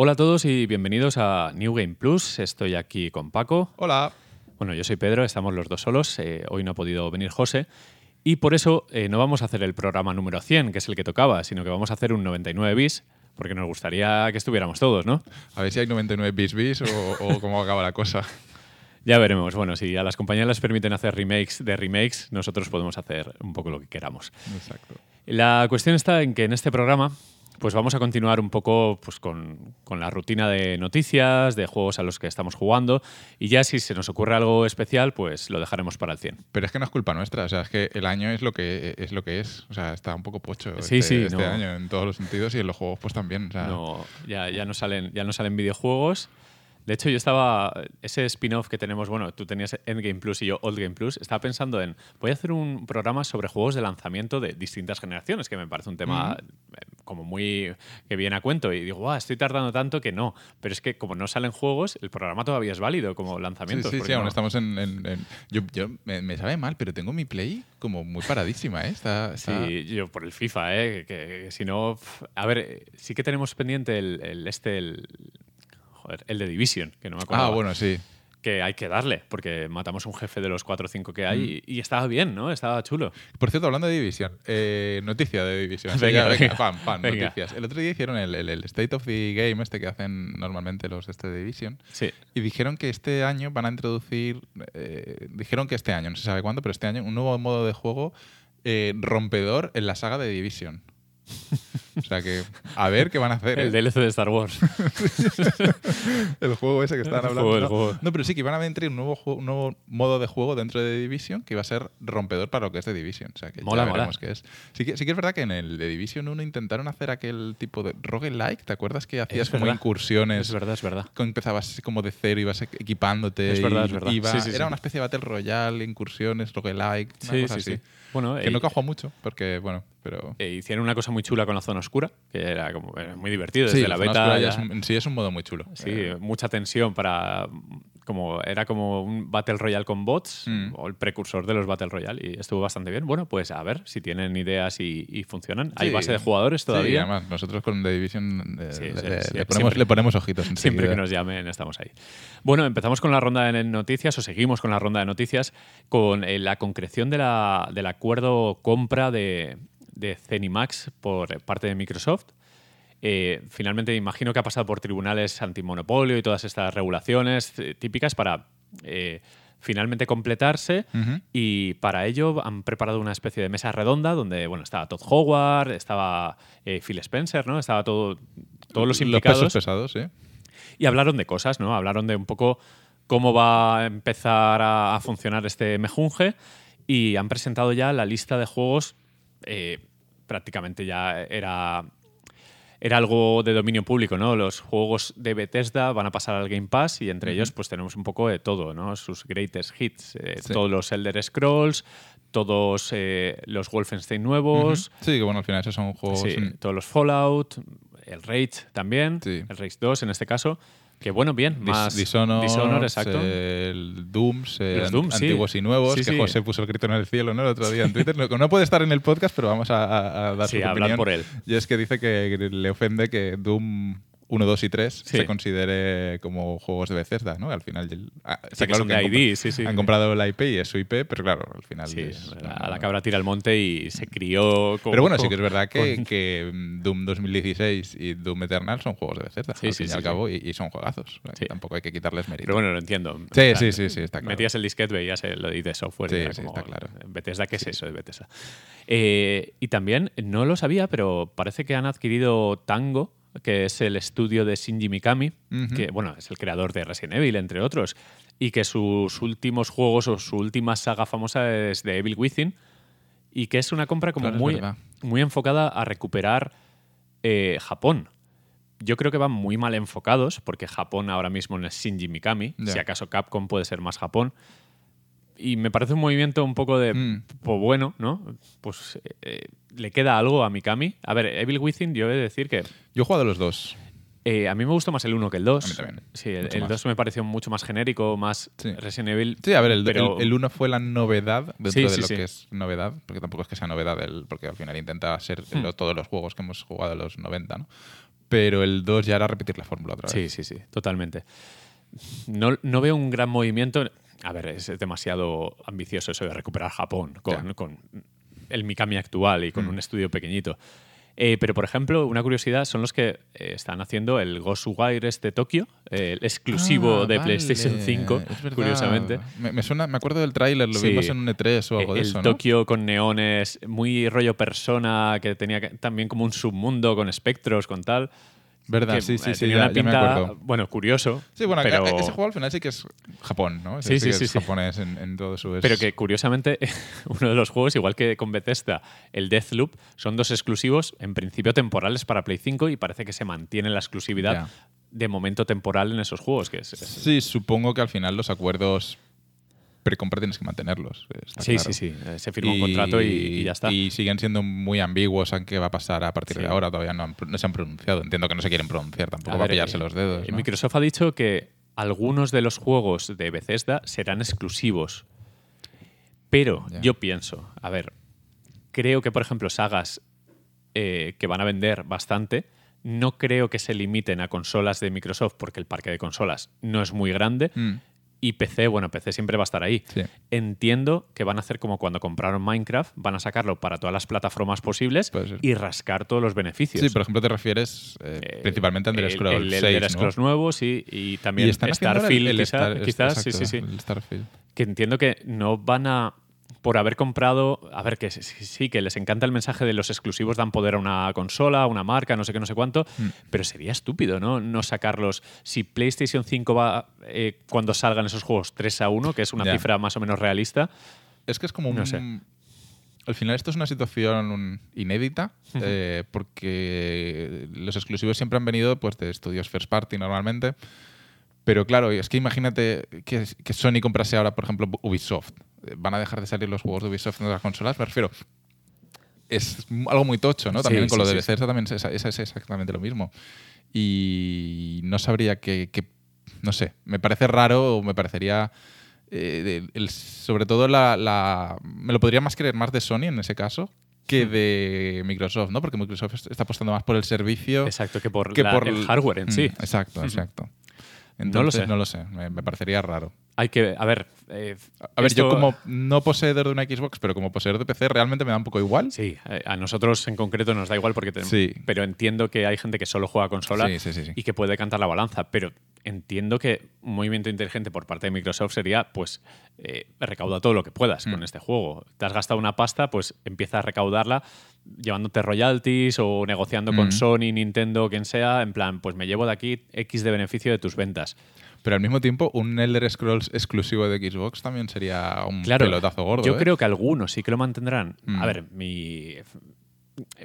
Hola a todos y bienvenidos a New Game Plus. Estoy aquí con Paco. Hola. Bueno, yo soy Pedro, estamos los dos solos. eh, hoy no ha podido venir José. Y por eso eh, no vamos a hacer el programa número 100, que es el que tocaba, sino que vamos a hacer un 99 bis, porque nos gustaría que estuviéramos todos, ¿no? A ver si hay 99 bis bis o, o cómo acaba la cosa. Ya veremos. Bueno, si a las compañías les permiten hacer remakes de remakes, nosotros podemos hacer un poco lo que queramos. Exacto. La cuestión está en que en este programa pues vamos a continuar un poco pues, con, con la rutina de noticias, de juegos a los que estamos jugando y ya si se nos ocurre algo especial, pues lo dejaremos para el 100. Pero es que no es culpa nuestra, o sea, es que el año es lo que es, lo que es. O sea, está un poco pocho Sí, este, sí, este no. año en todos los sentidos y en los juegos pues también. o sea, No, ya, ya, no salen, ya no salen videojuegos. De hecho, yo estaba. Ese spin-off que tenemos, bueno, tú tenías Endgame Plus y yo Old Game Plus, estaba pensando en. Voy a hacer un programa sobre juegos de lanzamiento de distintas generaciones, que me parece un tema eh, como muy. que viene a cuento. Y digo, "Guau, estoy tardando tanto que no. Pero es que como no salen juegos, el programa todavía es válido como Sí, lanzamiento. sí, sí, aún estamos en... en- en- yo yo me, me sabe mal, pero tengo mi Play como muy paradísima, ¿eh? Está, está- Sí, yo por el FIFA, ¿eh? Que, que si no. A ver, eh, sí que tenemos pendiente el, el este, el. Joder, el de Division, que no me acuerdo. Ah, bueno, sí. que hay que darle, porque matamos un jefe de los 4 o 5 que Mm. hay y, y estaba bien, ¿no? Estaba chulo. Por cierto, hablando de División, eh, noticia de División. Sí, Venga, venga. pam, pam, Venga. noticias. El otro día hicieron el, el- el State of the Game, este que hacen normalmente los de este Division. Sí. Y dijeron que este año van a introducir, eh, dijeron que este año, no se sabe cuándo, pero este año un nuevo modo de juego eh, rompedor en la saga de Division. O sea que, a ver qué van a hacer. El ¿eh? DLC de Star Wars. El juego ese que estaban hablando. juego, ¿no? juego. No, pero sí que van a meter un nuevo, juego- un nuevo modo de juego dentro de Division que va a ser rompedor para lo que es de Division. O sea que Mola, ya mola. veremos qué es. Sí que, sí que es verdad que en el de Division 1 intentaron hacer aquel tipo de roguelike. ¿Te acuerdas que hacías Es como verdad. incursiones? es verdad, es verdad. que empezabas como de cero, ibas equipándote. Es verdad, y es verdad. iba- Sí, sí, era una especie de Battle Royale, incursiones, roguelike, una Sí, cosa sí, así. Bueno, Que eh, no cajó mucho, porque, bueno, pero... eh, hicieron una cosa muy chula con la zona oscura, que era como era muy divertido. Desde sí, la beta. ya es un- sí es un modo muy chulo. Sí, Eh, mucha tensión para. Como, era como un Battle Royale con bots, Mm. o el precursor de los Battle Royale, y estuvo bastante bien. Bueno, pues a ver si tienen ideas y, y funcionan. Hay base de jugadores Sí, todavía. además, nosotros con The Division eh, Sí, le, ponemos, siempre. le ponemos ojitos Siempre que nos llamen, estamos ahí. Bueno, empezamos con la ronda de noticias, o seguimos con la ronda de noticias, con eh, la concreción de la- del acuerdo compra de, de Zenimax por parte de Microsoft. Eh, finalmente, imagino que ha pasado por tribunales antimonopolio y todas estas regulaciones eh, típicas para eh, finalmente completarse. Y para ello han preparado una especie de mesa redonda donde bueno, estaba Todd Howard, estaba eh, Phil Spencer, ¿no? Estaba todo, todos los implicados. pesos pesados, sí. Y hablaron de cosas, ¿no? Hablaron de un poco cómo va a empezar a, a funcionar este mejunje y han presentado ya la lista de juegos. prácticamente ya era, era algo de dominio público, ¿no? Los juegos de Bethesda van a pasar al Game Pass y entre ellos pues tenemos un poco de todo, ¿no? Sus greatest hits, eh, Sí. todos los Elder Scrolls, todos eh, los Wolfenstein nuevos, Sí, que bueno, al final esos son juegos... Sí, todos los Fallout, el Rage también, Sí. el Rage 2 en este caso. Que bueno, bien, más Dishonor, exacto. el Dooms, eh, Los sí. antiguos y nuevos, Sí, que sí. José puso el grito en el cielo ¿no? el otro día en Twitter. no, no puede estar en el podcast, pero vamos a, a- a dar Sí, su a hablar opinión. por él. Y es que dice que le ofende que Doom 1, 2 y 3 Sí. se considere como juegos de Bethesda, ¿no? Al final ah, está que son de han ID, sí, sí. han comprado la IP y es su IP, pero claro, al final Sí, es- la, no, la cabra tira al monte y se crió con, Pero bueno, sí que es verdad que, con- que mm, Doom 2016 y Doom Eternal son juegos de Bethesda, Sí, al sí, fin y sí, al sí. cabo, y, y son juegazos. Que Sí. Tampoco hay que quitarles mérito. Pero bueno, lo entiendo. Sí, sí, sí, sí, está claro. Metías el disquete, veías ID de software. Sí, sí, como, está claro. Bethesda, ¿qué es eso de Bethesda? Eh, y también, no lo sabía, pero parece que han adquirido Tango, que es el estudio de Shinji Mikami, que bueno, es el creador de Resident Evil, entre otros, y que sus últimos juegos o su última saga famosa es de Evil Within, y que es una compra como Claro, muy, muy enfocada a recuperar eh, Japón. Yo creo que van muy mal enfocados, porque Japón ahora mismo no es Shinji Mikami, si acaso Capcom puede ser más Japón. Y me parece un movimiento un poco de, Mm. pues bueno, ¿no? Pues eh, le queda algo a Mikami. A ver, Evil Within, yo he de decir que Yo he jugado a los dos. eh, a mí me gustó más el 1 que el 2. A mí también. Sí, el, el más. 2 me pareció mucho más genérico, más Sí. Resident Evil. Sí, a ver, el, pero- el, el uno fue la novedad dentro Sí, de sí, lo sí. que es novedad, porque tampoco es que sea novedad, el, porque al final intenta ser Hmm. lo- todos los juegos que hemos jugado en los 90, ¿no? pero el 2 ya era repetir la fórmula otra Sí, vez. sí, sí, totalmente. No, no veo un gran movimiento. A ver, es demasiado ambicioso eso de recuperar Japón con, Ya. con el Mikami actual y con Mm. un estudio pequeñito. Eh, pero, por ejemplo, una curiosidad son los que eh, están haciendo el Ghostwire este Tokio, eh, el exclusivo Ah, de vale, PlayStation 5, es verdad. curiosamente. Me, me suena, me acuerdo del tráiler, lo Sí. vimos en un E3 o algo de el eso. Tokio con neones, muy rollo persona, que tenía también como un submundo con espectros, con tal. ¿Verdad? sí, sí, eh, sí, tenía ya, una ya me pinta, acuerdo. bueno, curioso. Sí, bueno, pero, a- ese juego al final sí que es Japón, ¿no? Ese Sí, sí, que sí, es sí. japonés en, en todo su... es- pero que curiosamente, uno de los juegos, igual que con Bethesda, el Deathloop, son dos exclusivos, en principio temporales para Play 5 y parece que se mantiene la exclusividad Ya. de momento temporal en esos juegos. Que es, es- Sí, supongo que al final los acuerdos precompra tienes que mantenerlos. sí, claro. sí, sí. eh, Se firma un contrato y, y ya está. Y siguen siendo muy ambiguos en qué va a pasar a partir Sí. de ahora. Todavía no, han- no se han pronunciado. Entiendo que no se quieren pronunciar tampoco A para pillarse eh, los dedos. eh, ¿no? Microsoft ha dicho que algunos de los juegos de Bethesda serán exclusivos. Pero yo pienso, a ver, creo que, por ejemplo, sagas eh, que van a vender bastante, no creo que se limiten a consolas de Microsoft porque el parque de consolas no es muy grande. Mm, Y PC, bueno, PC siempre va a estar ahí. sí. Entiendo que van a hacer como cuando compraron Minecraft, van a sacarlo para todas las plataformas posibles y rascar todos los beneficios. Sí, por ejemplo, te refieres eh, Eh, principalmente a Elder el- Scrolls el, 6, Elder ¿no? Scrolls nuevo, sí, y también y Starfield, el, el quizá- Star- quizás, sí, sí, sí. el Starfield. Que entiendo que no van a, por haber comprado, a ver, que sí, que les encanta el mensaje de los exclusivos dan poder a una consola, a una marca, no sé qué, no sé cuánto, Mm. pero sería estúpido, ¿no? No sacarlos. Si PlayStation 5 va, eh, cuando salgan esos juegos, 3 a 1, que es una cifra más o menos realista, Es que es como un... No sé. Al final esto es una situación inédita eh, porque los exclusivos siempre han venido pues, de estudios first party normalmente. Pero claro, es que imagínate que, que Sony comprase ahora, por ejemplo, Ubisoft. ¿Van a dejar de salir los juegos de Ubisoft en las consolas? Me refiero. Es algo muy tocho, ¿no? También Sí, con lo de sí. Bethesda también es, es- es exactamente lo mismo. Y no sabría que, que- no sé, me parece raro o me parecería eh, el- sobre todo la, la- me lo podría más creer más de Sony en ese caso que de Microsoft, ¿no? Porque Microsoft est- está apostando más por el servicio exacto, que por, que la- por el hardware en Mm, sí. Exacto, No lo sé. No lo sé, me, me parecería raro. Hay que, a ver... eh, A ver, yo como no poseedor de una Xbox, pero como poseedor de PC, realmente me da un poco igual. Sí, eh, a nosotros en concreto nos da igual porque tenemos. Sí. Pero entiendo que hay gente que solo juega consola sí, sí. y que puede cantar la balanza. Pero entiendo que un movimiento inteligente por parte de Microsoft sería, pues, eh, recauda todo lo que puedas Mm. con este juego. Te has gastado una pasta, pues empieza a recaudarla llevándote royalties o negociando con Mm. Sony, Nintendo, quien sea, en plan, pues me llevo de aquí X de beneficio de tus ventas. Pero al mismo tiempo, un Elder Scrolls exclusivo de Xbox también sería un Claro, pelotazo gordo. Yo ¿eh? creo que algunos sí que lo mantendrán. Mm. A ver, mi,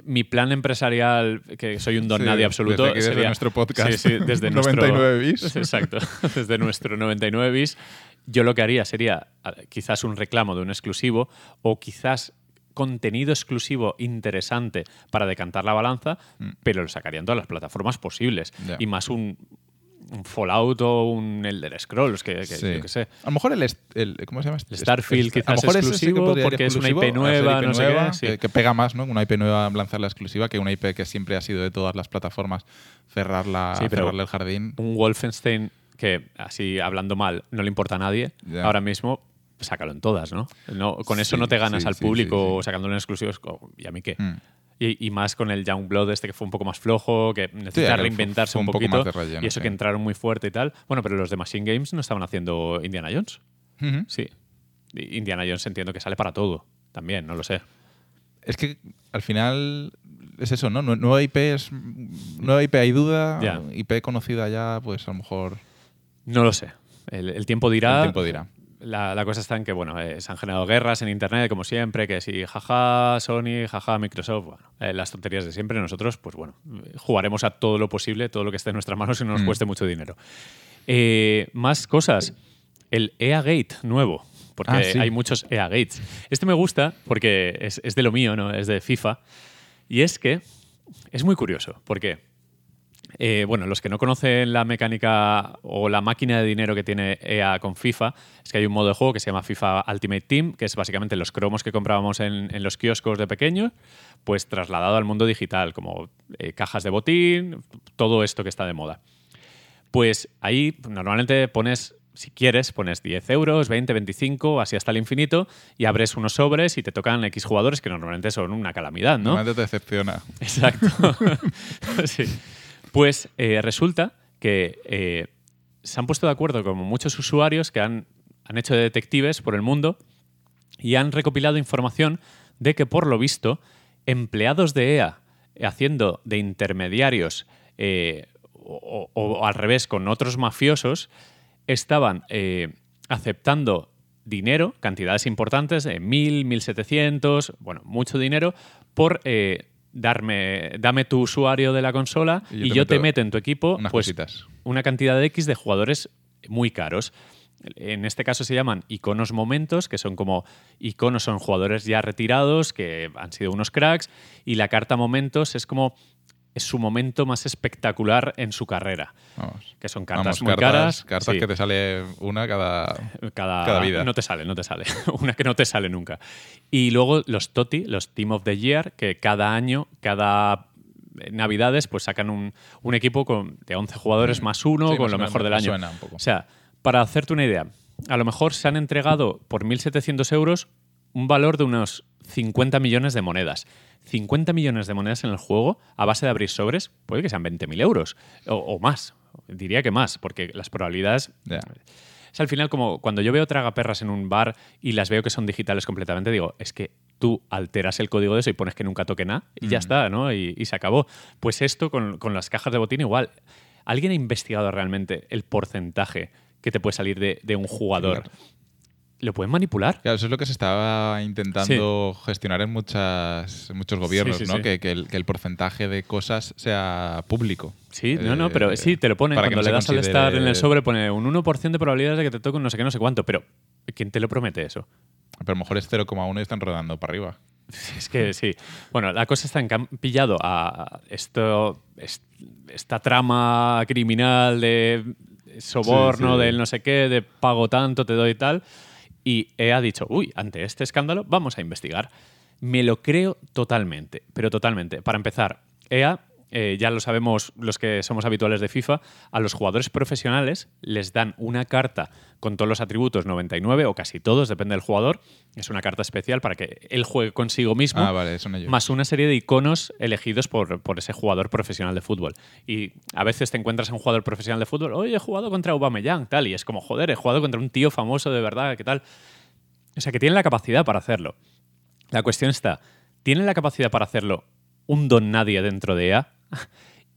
mi plan empresarial, que soy un don Sí, nadie absoluto, desde aquí, desde sería- nuestro podcast. Sí, sí, desde 99 nuestro, bis. Exacto, desde nuestro 99 bis. Yo lo que haría sería quizás un reclamo de un exclusivo o quizás contenido exclusivo interesante para decantar la balanza, pero lo sacaría en todas las plataformas posibles. Mm. Y más un, un Fallout o un Elder Scrolls, que, que Sí. yo qué sé. A lo mejor el, el- ¿cómo se llama? El Starfield Este- quizás a lo mejor sí que exclusivo porque es una IP nueva, IP no sé qué, nueva, sí. que, que pega más, ¿no? Una IP nueva lanzarla exclusiva que una IP que siempre ha sido de todas las plataformas cerrarla, cerrarle el jardín. un Wolfenstein que, así hablando mal, no le importa a nadie, ahora mismo, sácalo en todas, ¿no? no con eso Sí, no te ganas sí, al sí, público sacándolo en exclusivos. ¿Y a mí qué? Mm. Y, y más con el Youngblood este que fue un poco más flojo, que necesita fue- reinventarse fue un un poco poquito. más de relleno, y eso que entraron muy fuerte y tal. Bueno, pero los de Machine Games no estaban haciendo Indiana Jones. Sí. Indiana Jones entiendo que sale para todo. También, no lo sé. Es que al final es eso, ¿no? Nue- Nueva IP es. Nueva IP hay duda. IP conocida ya, pues a lo mejor. No lo sé. El, el tiempo dirá. El tiempo dirá. La, la cosa está en que, bueno, eh, se han generado guerras en Internet, como siempre, que si jaja Sony, jaja Microsoft, bueno, eh, las tonterías de siempre. Nosotros, pues bueno, jugaremos a todo lo posible, todo lo que esté en nuestras manos y no nos Mm. cueste mucho dinero. Eh, más cosas. El EA Gate nuevo, porque Ah, sí. hay muchos EA Gates. Este me gusta porque es, es de lo mío, ¿no? Es de FIFA. Y es que es muy curioso, porque Eh, bueno, los que no conocen la mecánica o la máquina de dinero que tiene EA con FIFA, es que hay un modo de juego que se llama FIFA Ultimate Team, que es básicamente los cromos que comprábamos en, en los kioscos de pequeños, pues trasladado al mundo digital, como eh, cajas de botín, todo esto que está de moda. Pues ahí normalmente pones, si quieres, pones 10 euros, 20, 25, así hasta el infinito, y abres unos sobres y te tocan X jugadores que normalmente son una calamidad, ¿no? Normalmente te decepciona. Exacto. sí. Pues eh, resulta que eh, se han puesto de acuerdo con muchos usuarios que han, han hecho de detectives por el mundo y han recopilado información de que, por lo visto, empleados de EA haciendo de intermediarios eh, o, al revés con otros mafiosos estaban eh, aceptando dinero, cantidades importantes, de 1.000, 1.700, bueno, mucho dinero, por eh, darme, dame tu usuario de la consola y yo, te, meto en tu equipo unas pues, cositas. una cantidad de X de jugadores muy caros. En este caso se llaman iconos momentos, que son como iconos, son jugadores ya retirados, que han sido unos cracks, y la carta momentos es como es su momento más espectacular en su carrera, Vamos. que son cartas Vamos, muy cartas, caras. Cartas sí. que te sale una cada. Cada, Cada vida. No te sale, no te sale. Una que no te sale nunca. Y luego los TOTI, los Team of the Year, que cada año, cada Navidades, pues sacan un, un equipo con, de 11 jugadores más uno, Mm. Sí, con más lo mejor del año. suena un poco. O sea, para hacerte una idea, a lo mejor se han entregado por 1.700 euros un valor de unos 50 millones de monedas. 50 millones de monedas en el juego a base de abrir sobres, puede que sean 20.000 euros o, o más. Diría que más, porque las probabilidades es al final como cuando yo veo tragaperras en un bar y las veo que son digitales completamente, digo, es que tú alteras el código de eso y pones que nunca toque nada y ya está, ¿no? Y, y se acabó. Pues esto con, con las cajas de botín igual. ¿Alguien ha investigado realmente el porcentaje que te puede salir de, de un jugador? Claro. ¿Lo pueden manipular? Claro, eso es lo que se estaba intentando gestionar en, muchas, en muchos gobiernos, Sí, sí, ¿no? Que, que el, que el porcentaje de cosas sea público. Sí, no, no, pero Eh, sí, te lo pone. para que Cuando no le das al estar en el sobre, pone un 1% de probabilidades de que te toque un no sé qué, no sé cuánto. Pero, ¿quién te lo promete eso? Pero a lo mejor es 0,1 y están rodando para arriba. Es que sí. Bueno, la cosa está en que han pillado a esto, est- esta trama criminal de soborno, del no sé qué, de pago tanto, te doy tal. Y EA ha dicho, uy, ante este escándalo vamos a investigar. Me lo creo totalmente, pero totalmente. Para empezar, EA, eh, ya lo sabemos los que somos habituales de FIFA, a los jugadores profesionales les dan una carta con todos los atributos 99 o casi todos, depende del jugador. Es una carta especial para que él juegue consigo mismo Ah, vale, más una serie de iconos elegidos por, por ese jugador profesional de fútbol. Y a veces te encuentras a un jugador profesional de fútbol, oye, he jugado contra Aubameyang, tal, y es como, joder, he jugado contra un tío famoso de verdad, ¿qué tal? O sea, que tienen la capacidad para hacerlo. La cuestión está, ¿tienen la capacidad para hacerlo un don nadie dentro de EA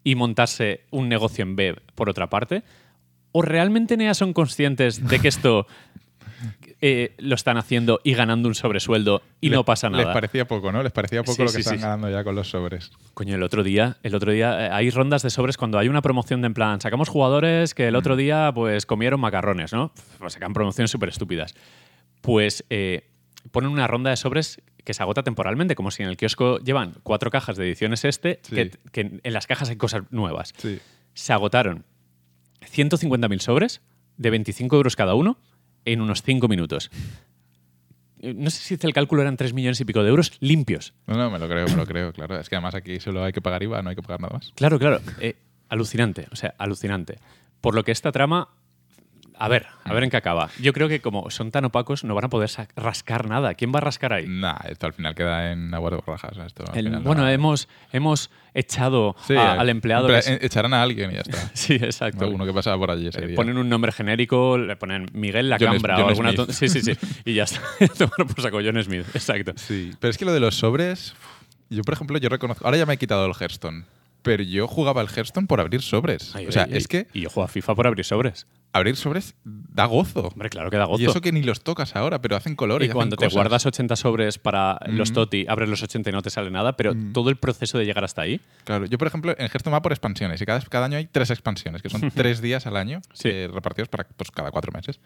y montarse un negocio en B por otra parte? ¿O realmente en EA son conscientes de que esto eh, lo están haciendo y ganando un sobresueldo y no pasa nada? Les parecía poco, ¿no? Les parecía poco Sí, lo sí, que están sí. ganando ya con los sobres. Coño, el otro día, el otro día eh, hay rondas de sobres cuando hay una promoción de en plan, sacamos jugadores que el otro Mm. día pues comieron macarrones, ¿no? Pues sacan promociones súper estúpidas. Pues eh, ponen una ronda de sobres que se agota temporalmente, como si en el kiosco llevan cuatro cajas de ediciones este, Sí. que, que en las cajas hay cosas nuevas. Sí. Se agotaron 150.000 sobres de 25 euros cada uno en unos 5 minutos. Eh, No sé si hice el cálculo, eran 3 millones y pico de euros limpios. No, no, me lo creo, me lo creo, claro. Es que además aquí solo hay que pagar IVA, no hay que pagar nada más. Claro, claro. Eh, alucinante, o sea, alucinante. Por lo que esta trama, a ver, a ver en qué acaba. Yo creo que como son tan opacos, no van a poder rascar nada. ¿Quién va a rascar ahí? Nah, esto al final queda en aguas de borrajas. Esto al El- final bueno, no- hemos, hemos echado Sí, a- eh, al empleado. es- Echarán a alguien y ya está. sí, exacto. Uno que pasaba por allí ese Eh, día. ponen un nombre genérico, le ponen Miguel la John Cambra Smith, o John alguna Smith. Sí, sí, sí. Y ya está. Tomar por saco John Smith. Exacto. Sí, pero es que lo de los sobres, yo por ejemplo, yo reconozco, ahora ya me he quitado el Hearthstone, pero yo jugaba el Hearthstone por abrir sobres. Ay, o sea, ay, es ay. que Y yo juego a FIFA por abrir sobres. Abrir sobres da gozo. Hombre, claro que da gozo. Y eso que ni los tocas ahora, pero hacen colores. Y cuando te cosas. guardas 80 sobres para los Mm. TOTI, abres los 80 y no te sale nada, pero todo el proceso de llegar hasta ahí. Claro, yo por ejemplo en Hearthstone va por expansiones y cada, cada año hay tres expansiones, que son tres días al año Sí. eh, repartidos para pues, cada cuatro meses.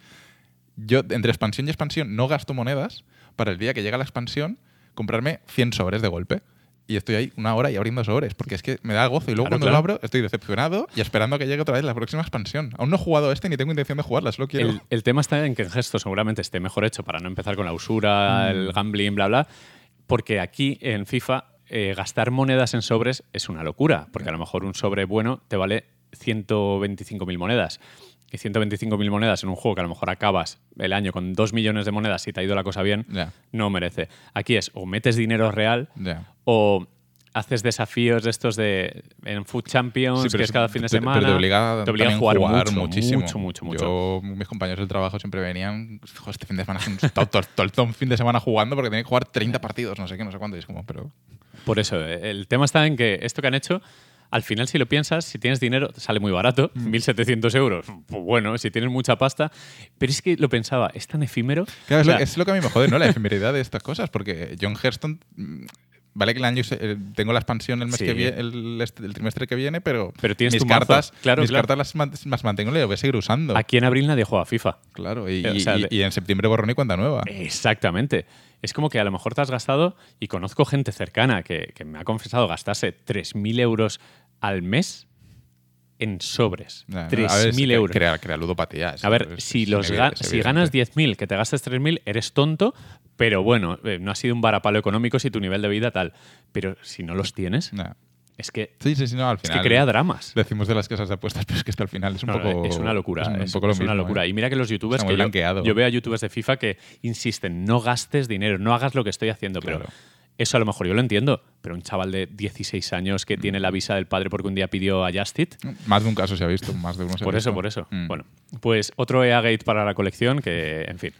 Yo entre expansión y expansión no gasto monedas para el día que llega la expansión comprarme 100 sobres de golpe. Y estoy ahí una hora y abriendo sobres, porque es que me da gozo. Y luego Claro, cuando claro. lo abro, estoy decepcionado y esperando a que llegue otra vez la próxima expansión. Aún no he jugado este ni tengo intención de jugarla, solo quiero. El, el tema está en que el gesto seguramente esté mejor hecho para no empezar con la usura, Mm. el gambling, bla, bla. Porque aquí en FIFA eh, gastar monedas en sobres es una locura. Porque a lo mejor un sobre bueno te vale 125.000 monedas. Y 125.000 monedas en un juego que a lo mejor acabas el año con 2 millones de monedas si te ha ido la cosa bien, no merece. Aquí es o metes dinero real o haces desafíos de estos de en Food Champions, Sí, que es cada fin de semana. Pero te obliga, te obliga a jugar, mucho, muchísimo. mucho, mucho, mucho. Yo, mis compañeros del trabajo siempre venían, "Jo, este fin de semana, todo, todo- todo el todo el fin de semana jugando porque tenía que jugar 30 partidos, no sé qué, no sé cuánto. Y es como, pero. Por eso, el tema está en que esto que han hecho, al final, si lo piensas, si tienes dinero, sale muy barato, Mm. 1.700 euros. Pues bueno, si tienes mucha pasta. Pero es que lo pensaba, es tan efímero. Claro, es, O sea, lo, es lo que a mí me jode, ¿no? La efemeridad de estas cosas, porque John Herston. mm, Vale que el año eh, tengo la expansión el mes Sí. que viene, el, el trimestre que viene, pero, Pero tienes mis tu cartas, Claro, mis claro. cartas las, man- las mantengo y las voy a seguir usando. Aquí en abril nadie juega a FIFA. Claro, y, O sea, y- de- y en septiembre borrón y cuenta nueva. Exactamente. Es como que a lo mejor te has gastado, y conozco gente cercana que, que me ha confesado gastarse 3.000 euros al mes en sobres. No, es 3.000 que euros. Crea, crea ludopatías. A ver, Es- si, es los ga- es si ganas 10.000, que te gastes 3.000, eres tonto, pero bueno, eh, no ha sido un varapalo económico si tu nivel de vida tal. Pero si no los tienes, es que, Sí, sí, sí, no, al es final. que crea dramas. Decimos de las casas de apuestas, pero es que esto al final es un No, poco. es una locura, Es un, es, poco lo es una locura. ¿eh? Y mira que los youtubers que yo, blanqueado. yo veo a youtubers de FIFA que insisten, no gastes dinero, no hagas lo que estoy haciendo, pero. Eso a lo mejor yo lo entiendo, pero un chaval de 16 años que tiene la visa del padre porque un día pidió a Justit, Más de un caso se ha visto, más de uno se ha por eso, visto. por eso. Mm. Bueno, pues otro EA Gate para la colección que, en fin,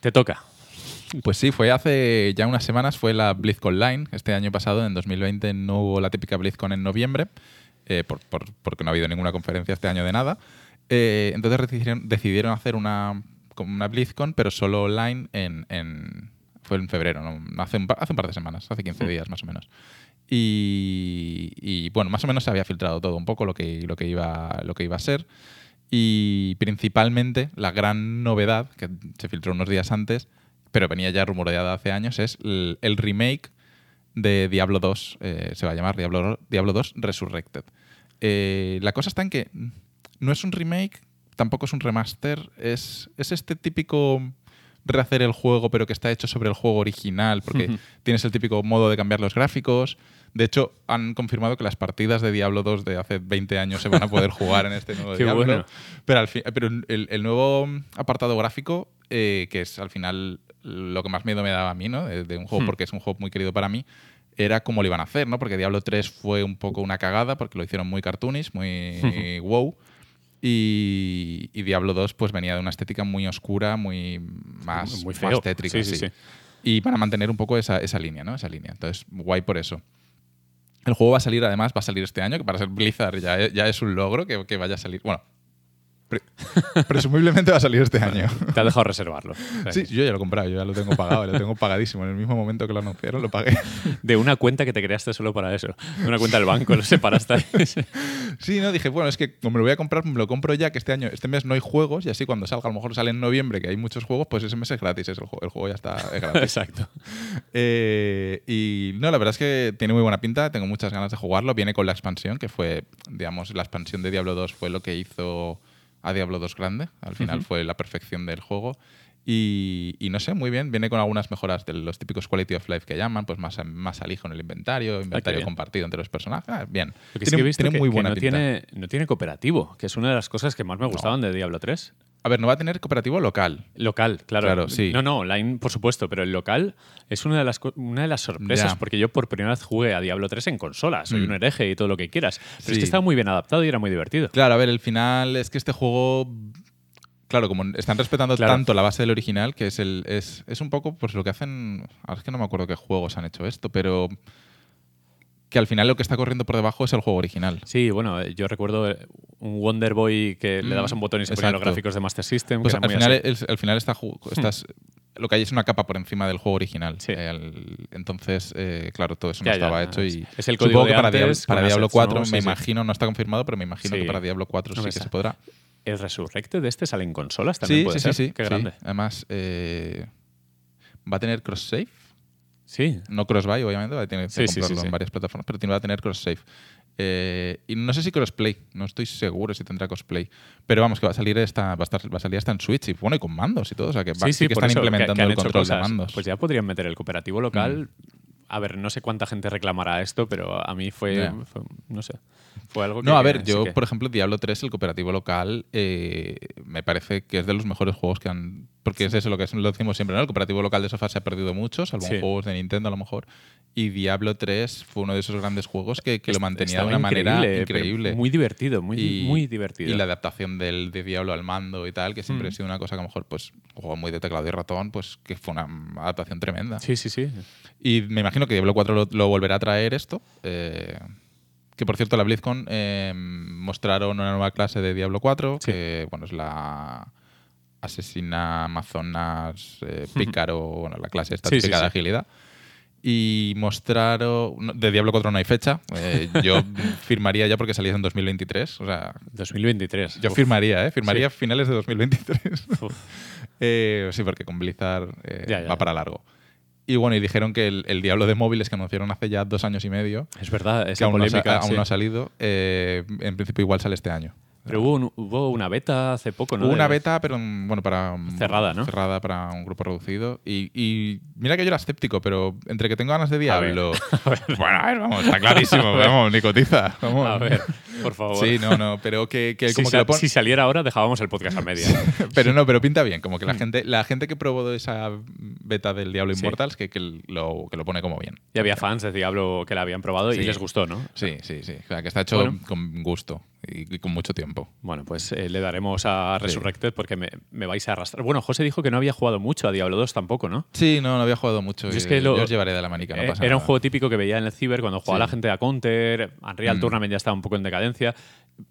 te toca. Pues sí, fue hace ya unas semanas, fue la BlizzCon Line. Este año pasado, en 2020, no hubo la típica BlizzCon en noviembre, eh, por- por- porque no ha habido ninguna conferencia este año de nada. Eh, entonces decidieron, decidieron hacer una, una BlizzCon, pero solo online en, en- fue en febrero, ¿no? hace, un, pa- hace un par de semanas, hace 15 días más o menos. Y, y, bueno, más o menos se había filtrado todo un poco lo que, lo que, iba, lo que iba a ser. Y principalmente la gran novedad, que se filtró unos días antes, pero venía ya rumoreada hace años, es el, el remake de Diablo 2. eh, se va a llamar Diablo, Diablo 2 Resurrected. Eh, la cosa está en que no es un remake, tampoco es un remaster, es, es este típico rehacer el juego, pero que está hecho sobre el juego original, porque tienes el típico modo de cambiar los gráficos. De hecho, han confirmado que las partidas de Diablo 2 de hace 20 años se van a poder jugar en este nuevo Qué Diablo. bueno. Pero, al fin- pero el, el nuevo apartado gráfico, eh, que es al final lo que más miedo me daba a mí, ¿no? De, de un juego, Hmm. porque es un juego muy querido para mí, era cómo lo iban a hacer, ¿no? Porque Diablo 3 fue un poco una cagada, porque lo hicieron muy cartoonish, muy wow. Y, y Diablo 2 pues venía de una estética muy oscura, muy más, Muy más tétrica. Sí, sí, sí. sí. Y van a mantener un poco esa, esa línea, ¿no? Esa línea. Entonces, guay por eso. El juego va a salir, además, va a salir este año, que para ser Blizzard ya, es- ya es un logro que, que vaya a salir. Bueno, pre- presumiblemente va a salir este año. Te ha dejado reservarlo. Sí, yo ya lo he comprado, yo ya lo tengo pagado, lo tengo pagadísimo. En el mismo momento que lo anunciaron, lo pagué. De una cuenta que te creaste solo para eso. De una cuenta del banco, lo separaste. Sí, no, dije, bueno, es que como me lo voy a comprar, me lo compro ya, que este año, este mes no hay juegos, y así cuando salga, a lo mejor sale en noviembre, que hay muchos juegos, pues ese mes es gratis, es el, juego, el juego ya está es gratis. Exacto. Eh, y no, la verdad es que tiene muy buena pinta, tengo muchas ganas de jugarlo. Viene con la expansión, que fue, digamos, la expansión de Diablo 2 fue lo que hizo a Diablo 2 grande. Al final fue la perfección del juego. Y, y no sé, muy bien, viene con algunas mejoras de los típicos quality of life que llaman, pues más, más alijo en el inventario, inventario bien. compartido entre los personajes. Ah, bien. Lo que sí tiene que he visto tiene que, muy que buena no, tiene, no tiene cooperativo, que es una de las cosas que más me gustaban de Diablo 3. A ver, no va a tener cooperativo local. Local, claro. Claro, sí. No, no, online, por supuesto, pero el local es una de las, una de las sorpresas, Ya. porque yo por primera vez jugué a Diablo 3 en consola, soy Mm. un hereje y todo lo que quieras. Pero es Sí. que estaba muy bien adaptado y era muy divertido. Claro, a ver, el final es que este juego. Claro, como están respetando Claro. tanto la base del original, que es el. Es, es un poco pues lo que hacen. Ahora es que no me acuerdo qué juegos han hecho esto, pero. Que al final lo que está corriendo por debajo es el juego original. Sí, bueno, eh, yo recuerdo eh, un Wonder Boy que le Mm, dabas un botón y se ponían los gráficos de Master System. Pues que al muy final, el- al final está, estás, lo que hay es una capa por encima del juego original. Sí. Eh, el- entonces, eh, claro, todo eso Ya, no estaba hecho. es- y es el código supongo de que para, antes para Diablo assets, 4, ¿no? Sí, me sí. imagino, no está confirmado, pero me imagino que para Diablo 4 No sí que se podrá. ¿El Resurrected de este sale en consolas también Sí, puede sí, ser? sí. Qué grande. Además, eh, va a tener cross-save. Sí. No cross-buy, obviamente, va a tener que Sí, sí, comprarlo sí, sí. en varias plataformas, pero tiene- va a tener cross-save. Eh, y no sé si crossplay, no estoy seguro si tendrá crossplay. Pero vamos, que va a salir esta, va a, estar, va a salir hasta en Switch y bueno, y con mandos y todo. O sea que, va- Sí, que están eso, que- implementando que han el control de cosas. mandos. Mm. Pues ya podrían meter el cooperativo local. A ver, no sé cuánta gente reclamará esto, pero a mí fue- no sé, fue algo que... No, a ver, yo, que- por ejemplo, Diablo 3, el cooperativo local, eh, me parece que es de los mejores juegos que han. Porque es eso lo que es- lo decimos siempre, ¿no? El cooperativo local de sofá se ha perdido mucho, salvo Sí. juegos de Nintendo a lo mejor. Y Diablo 3 fue uno de esos grandes juegos que, que lo mantenía de una manera increíble. Muy divertido, muy, y, muy divertido. Y la adaptación del, de Diablo al mando y tal, que siempre Mm. ha sido una cosa que a lo mejor, pues, un juego muy de teclado y ratón, pues que fue una adaptación tremenda. Sí, sí, sí. Y me imagino que Diablo 4 lo, lo volverá a traer esto. eh, que por cierto, la BlizzCon eh, mostraron una nueva clase de Diablo 4, Sí. que bueno, es la asesina amazonas eh, pícaro, bueno, la clase esta Sí, sí, típica de agilidad. Y mostraron. De Diablo 4 no hay fecha. eh, yo firmaría ya porque salía en 2023. O sea, 2023. yo Uf, firmaría, ¿eh? Firmaría a finales de 2023. uf. Eh, sí, porque con Blizzard Ya, ya, va ya. para largo. Y bueno, y dijeron que el, el Diablo de móviles que anunciaron hace ya dos años y medio, Es verdad, que aún, no, sa- polémica. aún sí. no ha salido, eh, en principio igual sale este año. Pero hubo, un- hubo una beta hace poco, ¿no? Hubo una beta, pero mm, bueno, para Cerrada, ¿no? cerrada para un grupo reducido. Y, y mira que yo era escéptico, pero entre que tengo ganas de A ver. Diablo. bueno, a ver, vamos, está clarísimo, vamos, ni cotiza. Vamos. A ver, por favor. Sí, no, no, pero que, que si, como que sa- lo pon- si saliera ahora, dejábamos el podcast a media. Pero no, pero pinta bien, como que Mm. la gente, la gente que probó esa beta del Diablo Sí. Immortals, que, que lo, que lo pone como bien. Y había fans de Diablo que la habían probado y les gustó, ¿no? Sí, sí, sí. O sea, que está hecho Bueno. con gusto y, y con mucho tiempo. Bueno, pues eh, le daremos a Sí. Resurrected porque me, me vais a arrastrar. Bueno, José dijo que no había jugado mucho a Diablo 2 tampoco, ¿no? Sí, no, no había jugado mucho. Yo es y- que lo- yo os llevaré de la manica, no Eh, pasa Era un juego típico que veía en el Ciber cuando jugaba Sí. la gente a Counter, Unreal Mm. Tournament ya estaba un poco en decadencia.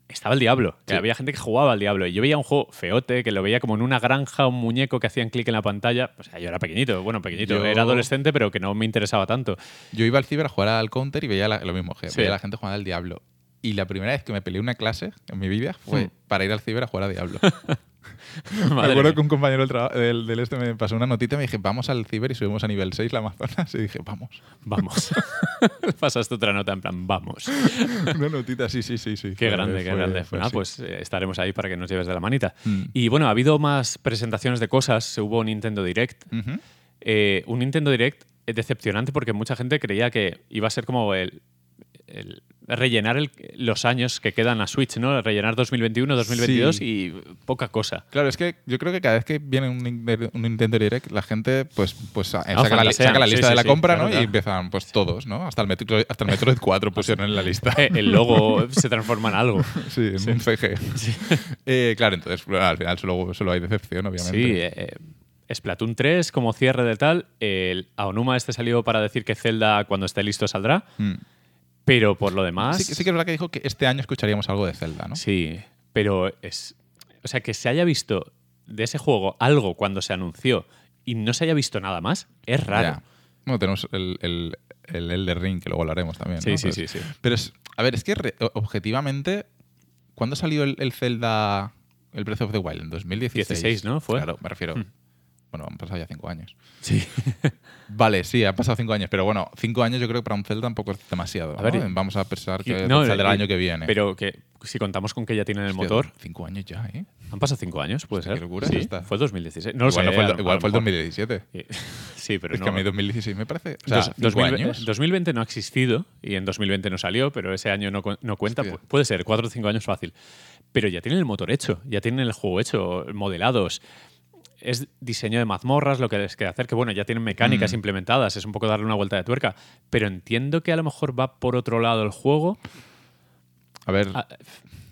Estaba el Diablo, que Sí. había gente que jugaba al Diablo. Y yo veía un juego feote, que lo veía como en una granja, un muñeco que hacían clic en la pantalla. O sea, yo era pequeñito, bueno, pequeñito. Yo- Era adolescente, pero que no me interesaba tanto. Yo iba al ciber a jugar al counter y veía la- lo mismo, que Sí. veía a la gente jugando al Diablo. Y la primera vez que me peleé una clase en mi vida fue Hmm. para ir al ciber a jugar a Diablo. Me acuerdo que un compañero del, del, del este me pasó una notita y me dije, vamos al ciber y subimos a nivel 6 la Amazonas. Y dije, vamos. Vamos. Pasaste otra nota en plan, vamos. una notita, sí, sí, sí. sí. Qué Fue- grande, qué grande. fue Ah, pues eh, estaremos ahí para que nos lleves de la manita. Mm. Y bueno, ha habido más presentaciones de cosas. Hubo un Nintendo Direct. Eh, un Nintendo Direct decepcionante porque mucha gente creía que iba a ser como el, el rellenar el- los años que quedan a Switch, ¿no? Rellenar 2021, 2022 Sí. y poca cosa. Claro, es que yo creo que cada vez que viene un, un Nintendo Direct, la gente pues, pues sa- saca, la, li- fantasean. saca la lista sí, de la sí, compra claro, ¿no? claro. y empiezan pues todos, ¿no? Hasta el, Metro, hasta el Metroid 4 pusieron en la lista. Eh, el logo se transforma en algo. Sí, en un CG. Eh, claro, entonces al final solo, solo hay decepción, obviamente. Sí, eh, eh, Splatoon 3 como cierre de tal. El Aonuma este salió para decir que Zelda cuando esté listo saldrá. Mm. Pero por lo demás... Sí, que- sí que es verdad que dijo que este año escucharíamos algo de Zelda, ¿no? Sí, pero es. O sea, que se haya visto de ese juego algo cuando se anunció y no se haya visto nada más, es raro. Ya. Bueno, tenemos el, el, el Elder Ring, que luego hablaremos también. Sí, ¿no? sí, Pero- sí, sí. Pero es, a ver, es que re- objetivamente, ¿cuándo salió el, el Zelda, el Breath of the Wild? En 2016. 16, ¿no? ¿Fue? Claro, me refiero. Hmm. Bueno, han pasado ya cinco años. Sí. Vale, sí, han pasado cinco años, pero bueno, cinco años yo creo que para un Zelda tampoco es demasiado. A ver, ¿no? Vamos a pensar que No, saldrá el año que viene. Pero que si contamos con que ya tienen el Hostia, motor, Cinco años ya, ¿eh? han pasado cinco años, puede Hostia, ser. qué locura sí, es esta. fue el 2016. No lo igual sé, no fue el, igual fue el lo mejor. 2017. Sí, pero es no. que a mí 2016 me parece. O sea, Dos- cinco 2020, años. 2020 no ha existido y en 2020 no salió, pero ese año no, no cuenta. Hostia. Puede ser, cuatro o cinco años fácil. Pero ya tienen el motor hecho, ya tienen el juego hecho, modelados. Es diseño de mazmorras lo que les queda hacer, que bueno, ya tienen mecánicas Mm. implementadas, es un poco darle una vuelta de tuerca. Pero entiendo que a lo mejor va por otro lado el juego. A ver, Ah,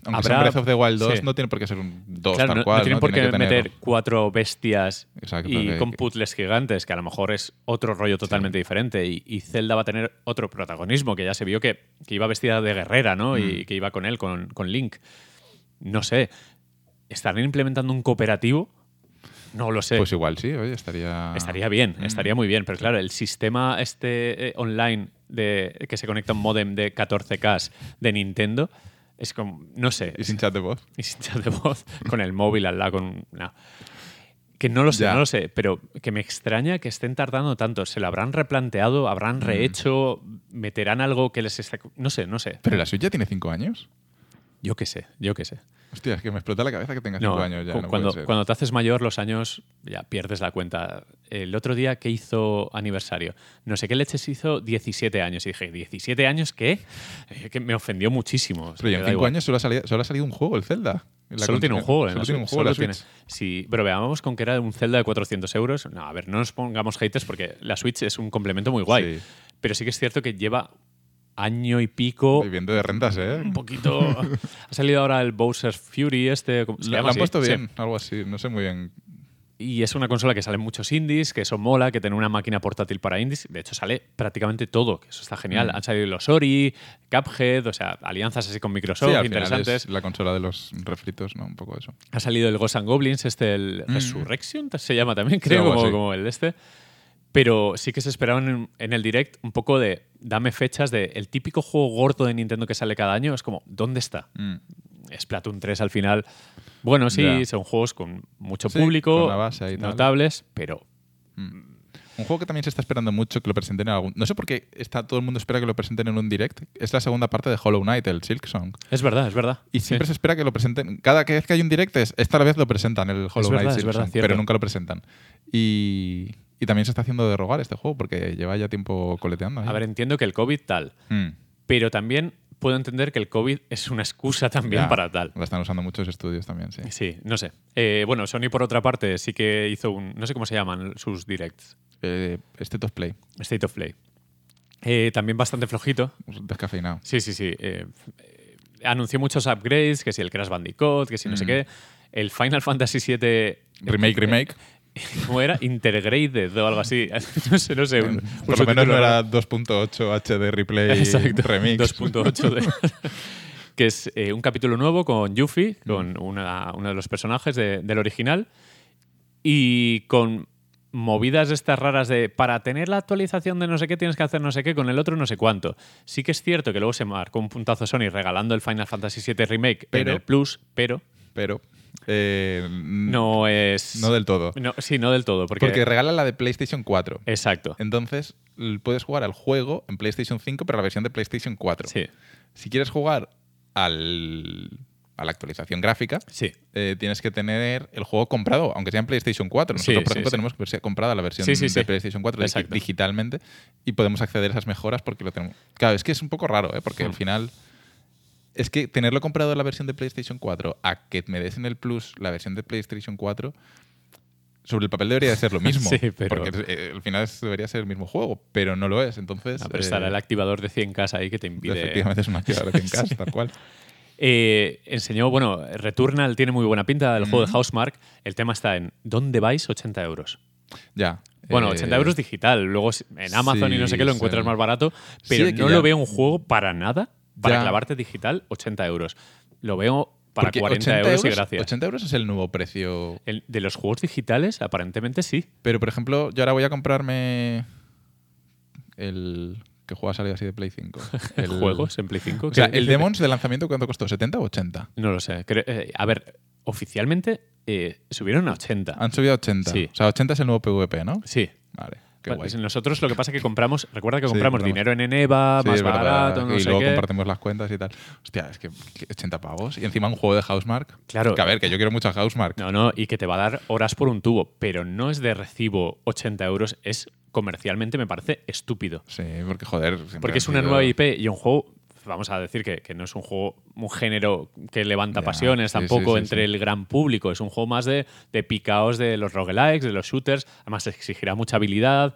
aunque sea habrá- Breath of the Wild 2, sí. no tiene por qué ser un 2 Claro, tal no, cual. no tienen por Tiene qué tener- meter cuatro bestias Exacto, y con puzzles gigantes, que a lo mejor es otro rollo totalmente diferente. Y, y Zelda va a tener otro protagonismo, que ya se vio que, que iba vestida de guerrera, ¿no? Mm. Y que iba con él, con, con Link. No sé. ¿Estarán implementando un cooperativo? No lo sé. Pues igual sí, oye, estaría. Estaría bien, Mm. estaría muy bien. Pero claro, el sistema este eh, online de, que se conecta a un modem de 14K de Nintendo es como, no sé. Y sin chat de voz. y sin chat de voz, con el móvil al lado, con... no. Que no lo sé, Ya. no lo sé, pero que me extraña que estén tardando tanto. ¿Se lo habrán replanteado? Mm. ¿Habrán rehecho? ¿Meterán algo que les está.? No sé, no sé. Pero la Switch ya tiene 5 años. Yo qué sé, yo qué sé. Hostia, es que me explota la cabeza que tenga 5 No, años ya. cu- no cuando, te haces mayor, los años ya pierdes la cuenta. El otro día que hizo aniversario, no sé qué leches hizo 17 años. Y dije, ¿17 años qué? Eh, que me ofendió muchísimo. Pero en me da 5 igual. años solo ha, salido, solo ha salido un juego, el Zelda. Solo tiene un juego, ¿eh? Solo tiene un juego la tiene-. Sí, pero veamos con que era un Zelda de 400 euros. No, a ver, no nos pongamos haters porque la Switch es un complemento muy guay. Sí. Pero sí que es cierto que lleva año y pico, Viviendo de rentas, ¿eh? un poquito... ha salido ahora el Bowser's Fury este... ¿cómo se Lo, llama lo han puesto Sí. bien, algo así. No sé muy bien. Y es una consola que sale en muchos indies, que eso mola, que tiene una máquina portátil para indies. De hecho, sale prácticamente todo, que eso está genial. Mm. Han salido los Ori, Cuphead, o sea, alianzas así con Microsoft sí, al final interesantes. es la consola de los refritos, ¿no? Un poco eso. Ha salido el Ghosts and Goblins, este, el Mm. Resurrection, se llama también, creo, como, como el de este. Pero sí que se esperaban en, en el direct un poco de dame fechas de el típico juego gordo de Nintendo que sale cada año. Es como, ¿dónde está? Mm. Splatoon 3 al final. Bueno, sí, son juegos con mucho Sí, público, con tal. notables, pero Un juego que también se está esperando mucho que lo presenten en algún. No sé por qué está todo el mundo espera que lo presenten en un direct. Es la segunda parte de Hollow Knight, el Silk Song. es verdad, es verdad. Y Sí. siempre se espera que lo presenten. Cada vez que hay un direct, es, esta vez lo presentan, el Hollow Knight es Silk verdad, Song, cierto. pero nunca lo presentan. Y, y también se está haciendo de rogar este juego porque lleva ya tiempo coleteando. ahí. A ver, entiendo que el COVID tal, Mm, pero también puedo entender que el COVID es una excusa también ya. para tal. Lo están usando muchos estudios también, sí. Sí, no sé. Eh, bueno, Sony por otra parte sí que hizo un, no sé cómo se llaman sus directs, Eh, State of Play, State of Play. Eh, también bastante flojito. descafeinado. Sí, sí, sí. anunció muchos upgrades, que si el Crash Bandicoot, que si no sé Mm. qué. El Final Fantasy VII... Remake, remake. ¿Cómo era? Intergraded o algo así. no sé, no sé. un- Por lo menos no era 2.8 HD replay Exacto. remix. 2.8 de- que es eh, un capítulo nuevo con Yuffie, con una- uno de los personajes de- del original, y con movidas estas raras de para tener la actualización de no sé qué tienes que hacer no sé qué con el otro no sé cuánto. Sí que es cierto que luego se marcó un puntazo Sony regalando el Final Fantasy VII Remake Pero- en el Plus, pero Pero eh, no es... no del todo. no- sí, no del todo, porque... Porque regala la de PlayStation 4. Exacto. Entonces puedes jugar al juego en PlayStation 5, pero la versión de PlayStation 4. Sí, Si quieres jugar al, a la actualización gráfica, sí. eh, tienes que tener el juego comprado, aunque sea en PlayStation 4. Nosotros, Sí, por ejemplo, sí. tenemos versi- comprada la versión de. PlayStation 4 digi- Exacto. digitalmente y podemos acceder a esas mejoras porque lo tenemos. Claro, es que es un poco raro, ¿eh? porque Hmm. al final. Es que tenerlo comprado la versión de PlayStation 4 a que me des en el Plus la versión de PlayStation 4, sobre el papel debería de ser lo mismo. Sí, pero- Porque eh, al final debería ser el mismo juego, pero no lo es. Entonces. No, pero eh, estará el activador de 100 casa ahí que te impide... Efectivamente es una activadora en casa, tal cual. Eh, enseñó, bueno, Returnal tiene muy buena pinta del juego de. Housemark. El tema está en ¿dónde vais? 80 euros. Ya. Bueno, Eh, 80 euros digital. Luego en Amazon y no sé qué lo encuentras más barato. Pero no lo veo un juego para nada. Para Ya. clavarte digital, 80 euros. Lo veo para porque 40 80 euros, y gracias. 80 euros es el nuevo precio. El- de los juegos digitales, aparentemente sí. Pero, por ejemplo, yo ahora voy a comprarme el que juega salida así de Play 5. El ¿Juegos en Play 5? O sea, ¿Qué- el Demons de lanzamiento, ¿cuánto costó? ¿70 o 80? No lo sé. Cre- eh, a ver, oficialmente eh, subieron a 80. Han subido a 80. Sí. O sea, 80 es el nuevo PvP, ¿no? Sí. Vale, qué Bueno, guay. nosotros lo que pasa es que compramos, recuerda que Sí, compramos dinero en Eneva, Sí, más barato, no y sé luego qué. compartimos las cuentas y tal. Hostia, es que que 80 pavos. Y encima un juego de Housemark. Claro. Que a ver, que yo quiero mucho a Housemark. No, no, y que te va a dar horas por un tubo, pero no es de recibo 80 euros, es comercialmente me parece estúpido. Sí, porque joder. Porque es una nueva IP y un juego, vamos a decir que, que no es un juego, un género que levanta pasiones sí, tampoco sí, sí, entre el gran público, es un juego más de, de picaos de los roguelikes, de los shooters, además exigirá mucha habilidad.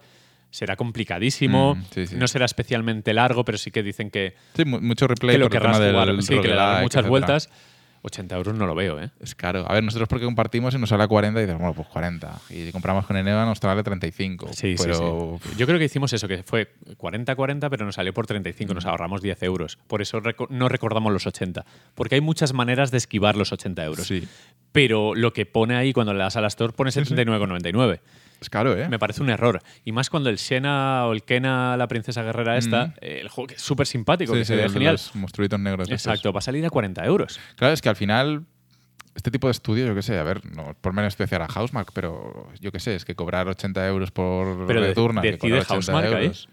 Será complicadísimo, Mm, no será especialmente largo, pero sí que dicen que, Sí, mu- mucho replay que lo por el tema del sí, que le roguelike, muchas etcétera. vueltas. 80 euros no lo veo, ¿eh? Es caro. A ver, nosotros porque compartimos y nos sale a 40 y dices, bueno, pues 40. Y si compramos con Eneva nos sale 35. Sí, pero sí, sí. Yo creo que hicimos eso, que fue 40-40, pero nos salió por 35, Mm. nos ahorramos 10 euros. Por eso reco- no recordamos los 80. Porque hay muchas maneras de esquivar los 80 euros. Sí. Pero lo que pone ahí cuando le das a la Store pone sí. 79,99. Es caro, ¿eh? Me parece un error. Y más cuando el Xena o el Kena, la princesa guerrera esta, Mm. eh, el juego que es súper simpático, Sí, que sí, se ve genial. Los monstruitos negros. Exacto, va a salir a 40 euros. Claro, es que al final este tipo de estudio, yo qué sé, a ver, no por menos especial a Housemark, pero yo qué sé, es que cobrar 80 euros por Pero de- Returnal, que cobrar 80 Housemark ahí. euros.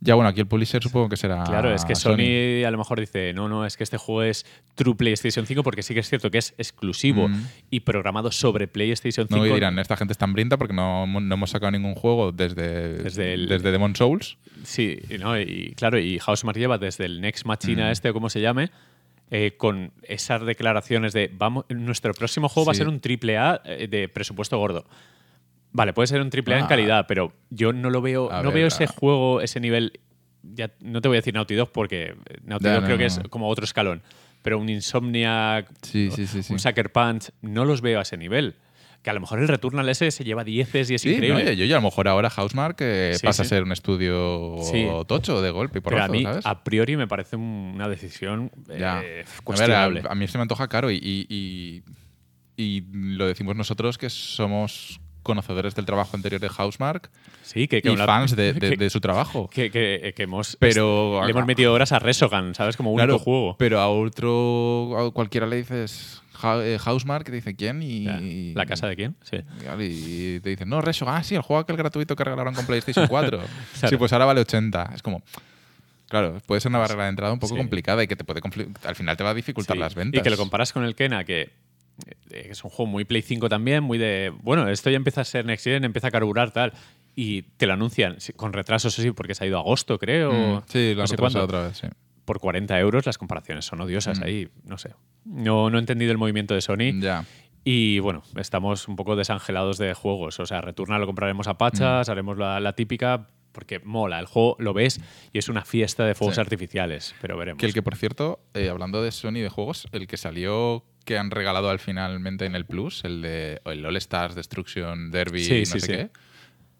Ya, bueno, aquí el publisher supongo que será. Claro, es que Sony, a lo mejor dice, no, no, es que este juego es True PlayStation 5 porque sí que es cierto que es exclusivo Mm. y programado sobre PlayStation 5. No, y dirán, esta gente está hambrienta porque no, no hemos sacado ningún juego desde, Desde el- desde Demon Souls. Sí, y no, y claro, y Housemarque lleva desde el Next Machina Mm. este o como se llame, eh, con esas declaraciones de vamos, nuestro próximo juego va a ser un triple A eh, de presupuesto gordo. Vale, puede ser un triple A en Ah. calidad, pero yo no lo veo, no ver, veo ese juego, ese nivel. Ya no te voy a decir Naughty Dog porque Naughty Dog no, creo que es como otro escalón. Pero un Insomniac, Sí, sí, sí. sí. un Sucker Punch, no los veo a ese nivel. Que a lo mejor el Returnal ese se lleva dieces y es Sí, increíble. yo ya a lo mejor ahora Housemark eh, Sí, pasa a ser un estudio tocho de golpe por pero a mí, ¿sabes? a priori, me parece un- una decisión eh, A ver, a, a mí se me antoja caro y, y- y- y lo decimos nosotros que somos conocedores del trabajo anterior de Housemark Sí, que, que y fans de, de- que- de su trabajo. que, hemos, Pero le hemos metido horas a Resogan, ¿sabes? Como único Claro, juego. Pero a otro, a cualquiera le dices "Ha- eh, Housemark, te dice quién y, Ya. ¿La casa de quién? Sí. y te dicen, no, Reso, ah, sí, el juego aquel gratuito que regalaron con PlayStation 4. Sí, pues ahora vale 80. Es como, claro, puede ser una barrera de entrada un poco Sí. complicada y que te puede al final te va a dificultar Sí. las ventas. Y que lo comparas con el Kena, que es un juego muy Play 5 también, muy de. Bueno, esto ya empieza a ser Next Gen, empieza a carburar, tal. Y te lo anuncian con retraso, eso sí, porque se ha ido a agosto, creo. Mm, sí, lo no han sé cuándo. otra vez, sí. Por 40 euros, las comparaciones son odiosas Mm. ahí. No sé. No, no he entendido el movimiento de Sony. Ya. Y bueno, estamos un poco desangelados de juegos. O sea, Returna lo compraremos a Mm. pachas, haremos la, la típica, porque mola. El juego lo ves y es una fiesta de fuegos Sí. artificiales. Pero veremos. Que el que, por cierto, eh, hablando de Sony de juegos, el que salió que han regalado al finalmente en el Plus, el de el All Stars Destruction Derby, Sí, no sí, sé sí. qué,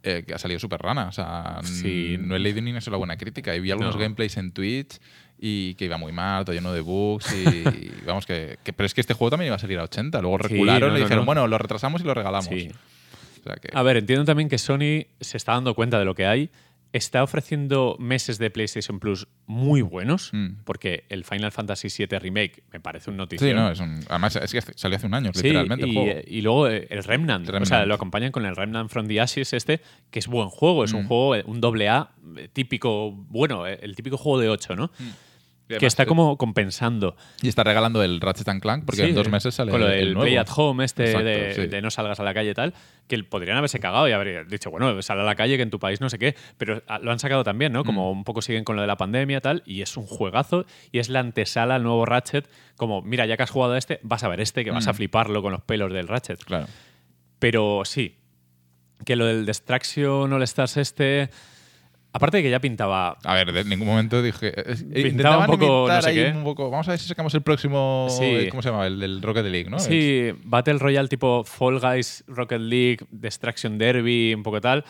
eh, que ha salido súper rana. O sea, Sí. no he leído ni una sola buena crítica. Y vi algunos No. gameplays en Twitch y que iba muy mal, todo lleno de bugs. Y, vamos, que, que- Pero es que este juego también iba a salir a 80. Luego Sí, recularon no, y no, dijeron, no. bueno, lo retrasamos y lo regalamos. Sí. O sea que- A ver, entiendo también que Sony se está dando cuenta de lo que hay. Está ofreciendo meses de PlayStation Plus muy buenos, Mm. porque el Final Fantasy VII Remake me parece un notición. sí, no, es un, además es que salió hace un año, Sí, literalmente, y, el juego. y luego el Remnant. O sea, lo acompañan con el Remnant from the Ashes este, que es buen juego. Es un Mm. juego, eh, un doble A eh, típico, bueno, eh, el típico juego de 8, ¿no? Que está como compensando. Y está regalando el Ratchet and Clank porque Sí, en dos meses sale con lo el del nuevo. Play at Home este Exacto, de, sí. de no salgas a la calle y tal, que podrían haberse cagado y haber dicho, bueno, sal a la calle que en tu país no sé qué, pero ah, lo han sacado también, ¿no? Como Mm. un poco siguen con lo de la pandemia y tal, y es un juegazo y es la antesala al nuevo Ratchet, como, mira, ya que has jugado a este, vas a ver este, que vas a Mm. fliparlo con los pelos del Ratchet. Claro. Pero sí, que lo del Distraction All Stars este... Aparte de que ya pintaba... A ver, de ningún momento dije. eh, Pintaba un poco no sé qué. un poco. Vamos a ver si sacamos el próximo. Sí. eh, ¿Cómo se llama? El del Rocket League, ¿no? Sí, Battle Royale tipo Fall Guys, Rocket League, Distraction Derby, un poco tal.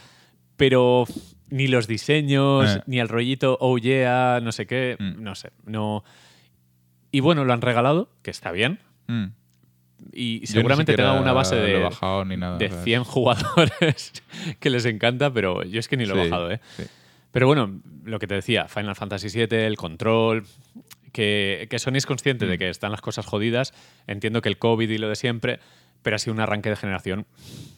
Pero ni los diseños, Eh. ni el rollito Oh yeah, no sé qué, Mm. no sé. No. Y bueno, lo han regalado, que está bien. Mm. Y Yo seguramente siquiera tenga una base de, bajado ni nada, de ¿sabes? 100 jugadores que les encanta, pero yo es que ni lo he bajado, ¿eh? sí. Pero bueno, lo que te decía, Final Fantasy VII, el control, que, que Sony es consciente Mm. de que están las cosas jodidas. Entiendo que el COVID y lo de siempre, pero ha sido un arranque de generación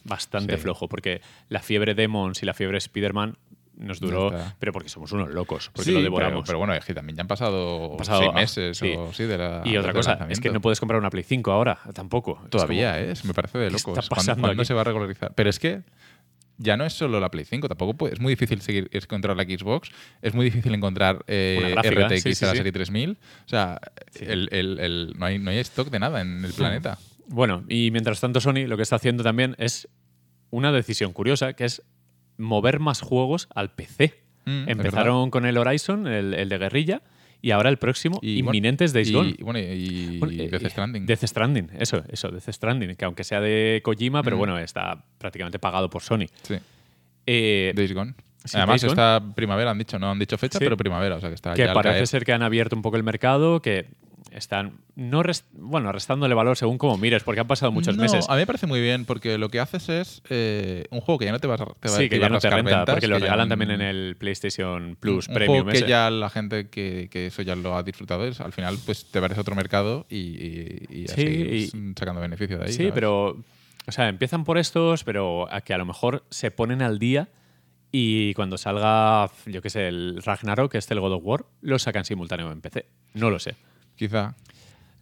bastante Sí. flojo, porque la fiebre Demons y la fiebre Spider-Man nos duró, está. pero porque somos unos locos, porque Sí, lo pero, devoramos. pero bueno, es que también ya han pasado, Han pasado, seis meses sí. o sí de la. y otra cosa, es que no puedes comprar una Play 5 ahora, tampoco. Es Todavía, como- ¿eh? Es- Me parece de ¿qué locos. está ¿Cuándo- pasando ¿Cuándo, aquí? se va a regularizar? Pero es que ya no es solo la Play 5, tampoco puede- es muy difícil seguir encontrar la Xbox, es muy difícil encontrar eh, gráfica, RTX sí, sí, a la serie 3000. O sea, Sí. el- el- el- no, hay, no hay stock de nada en el planeta. Bueno, y mientras tanto Sony lo que está haciendo también es una decisión curiosa, que es mover más juegos al PC. Mm, Empezaron con el Horizon, el, el de guerrilla, y ahora el próximo, Y, bueno, inminente es Days Gone. y, bueno, y, Bueno, y Death Stranding. Death Stranding, eso, eso, Death Stranding, que aunque sea de Kojima, pero Mm. bueno, está prácticamente pagado por Sony. Sí, Eh, Days Gone. sí, Además, Days Gone. esta primavera han dicho, no han dicho fecha, Sí. pero primavera, o sea que está que ya parece ser que han abierto un poco el mercado, que están no rest- bueno, restándole valor según como mires, porque han pasado muchos No, meses. A mí me parece muy bien porque lo que haces es eh, un juego que ya no te va, te va Sí, que ya a no te renta, ventas, porque lo regalan también en el PlayStation Plus un Premium. juego que ese. ya la gente que, que eso ya lo ha disfrutado es, al final pues te parece otro mercado y, y, y Sí, así y- sacando beneficio de ahí. Sí, ¿sabes? pero. O sea, empiezan por estos, pero a que a lo mejor se ponen al día y cuando salga, yo qué sé, el Ragnarok, que es el God of War, lo sacan simultáneo en PC. No lo sé. Quizá.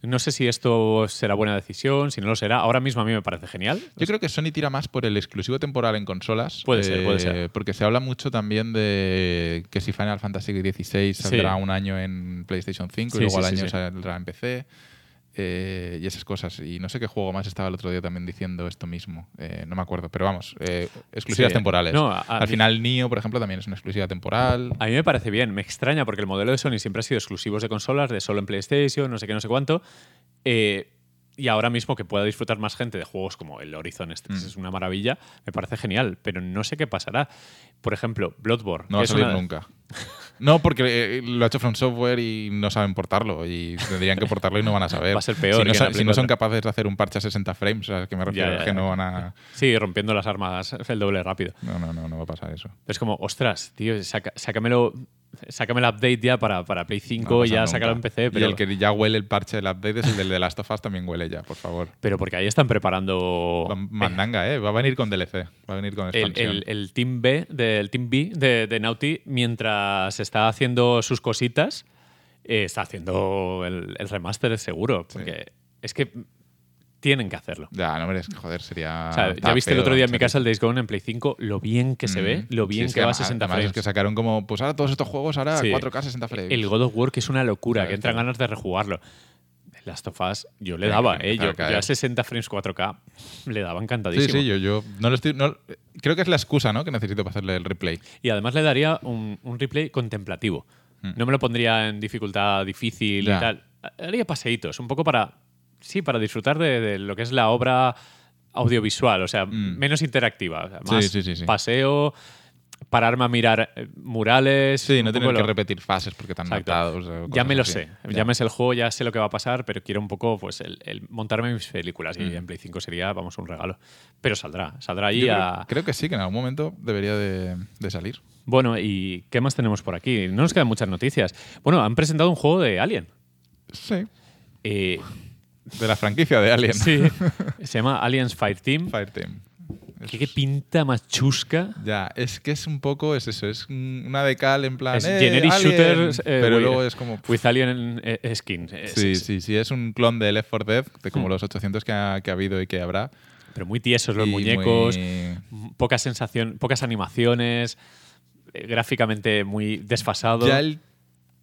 No sé si esto será buena decisión, si no lo será. Ahora mismo a mí me parece genial. Yo creo que Sony tira más por el exclusivo temporal en consolas. Puede ser, puede ser. Eh, Porque se habla mucho también de que si Final Fantasy XVI saldrá un año en PlayStation 5 Sí, y luego sí, al año saldrá en PC. Eh, y esas cosas. Y no sé qué juego más estaba el otro día también diciendo esto mismo. Eh, no me acuerdo. Pero vamos, eh, exclusivas Sí. temporales. No, a- al final, Nio, por ejemplo, también es una exclusiva temporal. A mí me parece bien, me extraña porque el modelo de Sony siempre ha sido exclusivos de consolas, de solo en PlayStation, no sé qué, no sé cuánto. Eh, y ahora mismo que pueda disfrutar más gente de juegos como el Horizon, este que Mm. es una maravilla, me parece genial, pero no sé qué pasará. Por ejemplo, Bloodborne. No va que a salir una- nunca. No, porque eh, lo ha hecho From Software y no saben portarlo. Y tendrían que portarlo y no van a saber. Va a ser peor Si que no, sa- si no son 4. capaces de hacer un parche a 60 frames, ¿sabes qué me refiero? ya, Es que ya. no van a. Sí, rompiendo las armas el doble rápido. No, no, no, no va a pasar eso. Es como, ostras, tío, saca- sácamelo, sácame el update ya para, para Play 5 No y ya sácalo en. PC. Pero, Y el que ya huele el parche del update es el del de Last of Us, también huele ya, por favor. pero porque ahí están preparando Va- Mandanga, ¿eh? Va a venir con DLC. Va a venir con el, expansión. el- el Team B, del Team B de, de Naughty, mientras está haciendo sus cositas, eh, está haciendo el, el remaster seguro. Porque es que tienen que hacerlo. Ya, no merezco, joder, sería. O sea, ya viste el otro día en mi casa el Days Gone en Play 5, lo bien que se ve, Mm. lo Sí, bien es que va a además- 60 además frames. es que sacaron como, pues ahora todos estos juegos, ahora Sí. 4K 60 frames. El God of War, que es una locura, Claro, que entran claro. ganas de rejugarlo. Last of Us, yo le daba, ¿eh? Yo, yo a 60 frames 4K le daba Sí, encantadísimo. sí, yo, yo no lo estoy. no- creo que es la excusa, ¿no? Que necesito para hacerle el replay. Y además le daría un, un replay contemplativo. Mm. No me lo pondría en dificultad difícil Ya. y tal. Haría paseitos, un poco para. Sí, para disfrutar de, de lo que es la obra audiovisual, o sea, Mm. menos interactiva. o sea, Sí, más sí, sí, sí. paseo, pararme a mirar eh, murales. Sí, no tener que repetir fases porque están matados. o Ya me lo así. sé. Ya. Ya me sé el juego, ya sé lo que va a pasar, pero quiero un poco pues el, el montarme mis películas. Y Mm. en Play 5 sería, vamos, un regalo. Pero saldrá. Saldrá Yo allí creo, a. creo que sí, que en algún momento debería de, de salir. Bueno, ¿y qué más tenemos por aquí? No nos quedan muchas noticias. Bueno, han presentado un juego de Alien. Sí. Eh, De la franquicia de Alien. sí. Se llama Aliens Fireteam. Fireteam. ¿Qué, qué pinta más chusca? Ya, es que es un poco, es eso, es una decal en plan. Es "Eh, generic Alien", shooters, eh, pero luego es como. With Alien eh, skin. Es- Sí, es- sí, sí, es un clon de Left 4 Dead, de Hmm. como los 800 que ha, que ha habido y que habrá. Pero muy tiesos los Y muñecos. muy- Poca sensación, pocas animaciones. eh, gráficamente muy desfasado. Ya el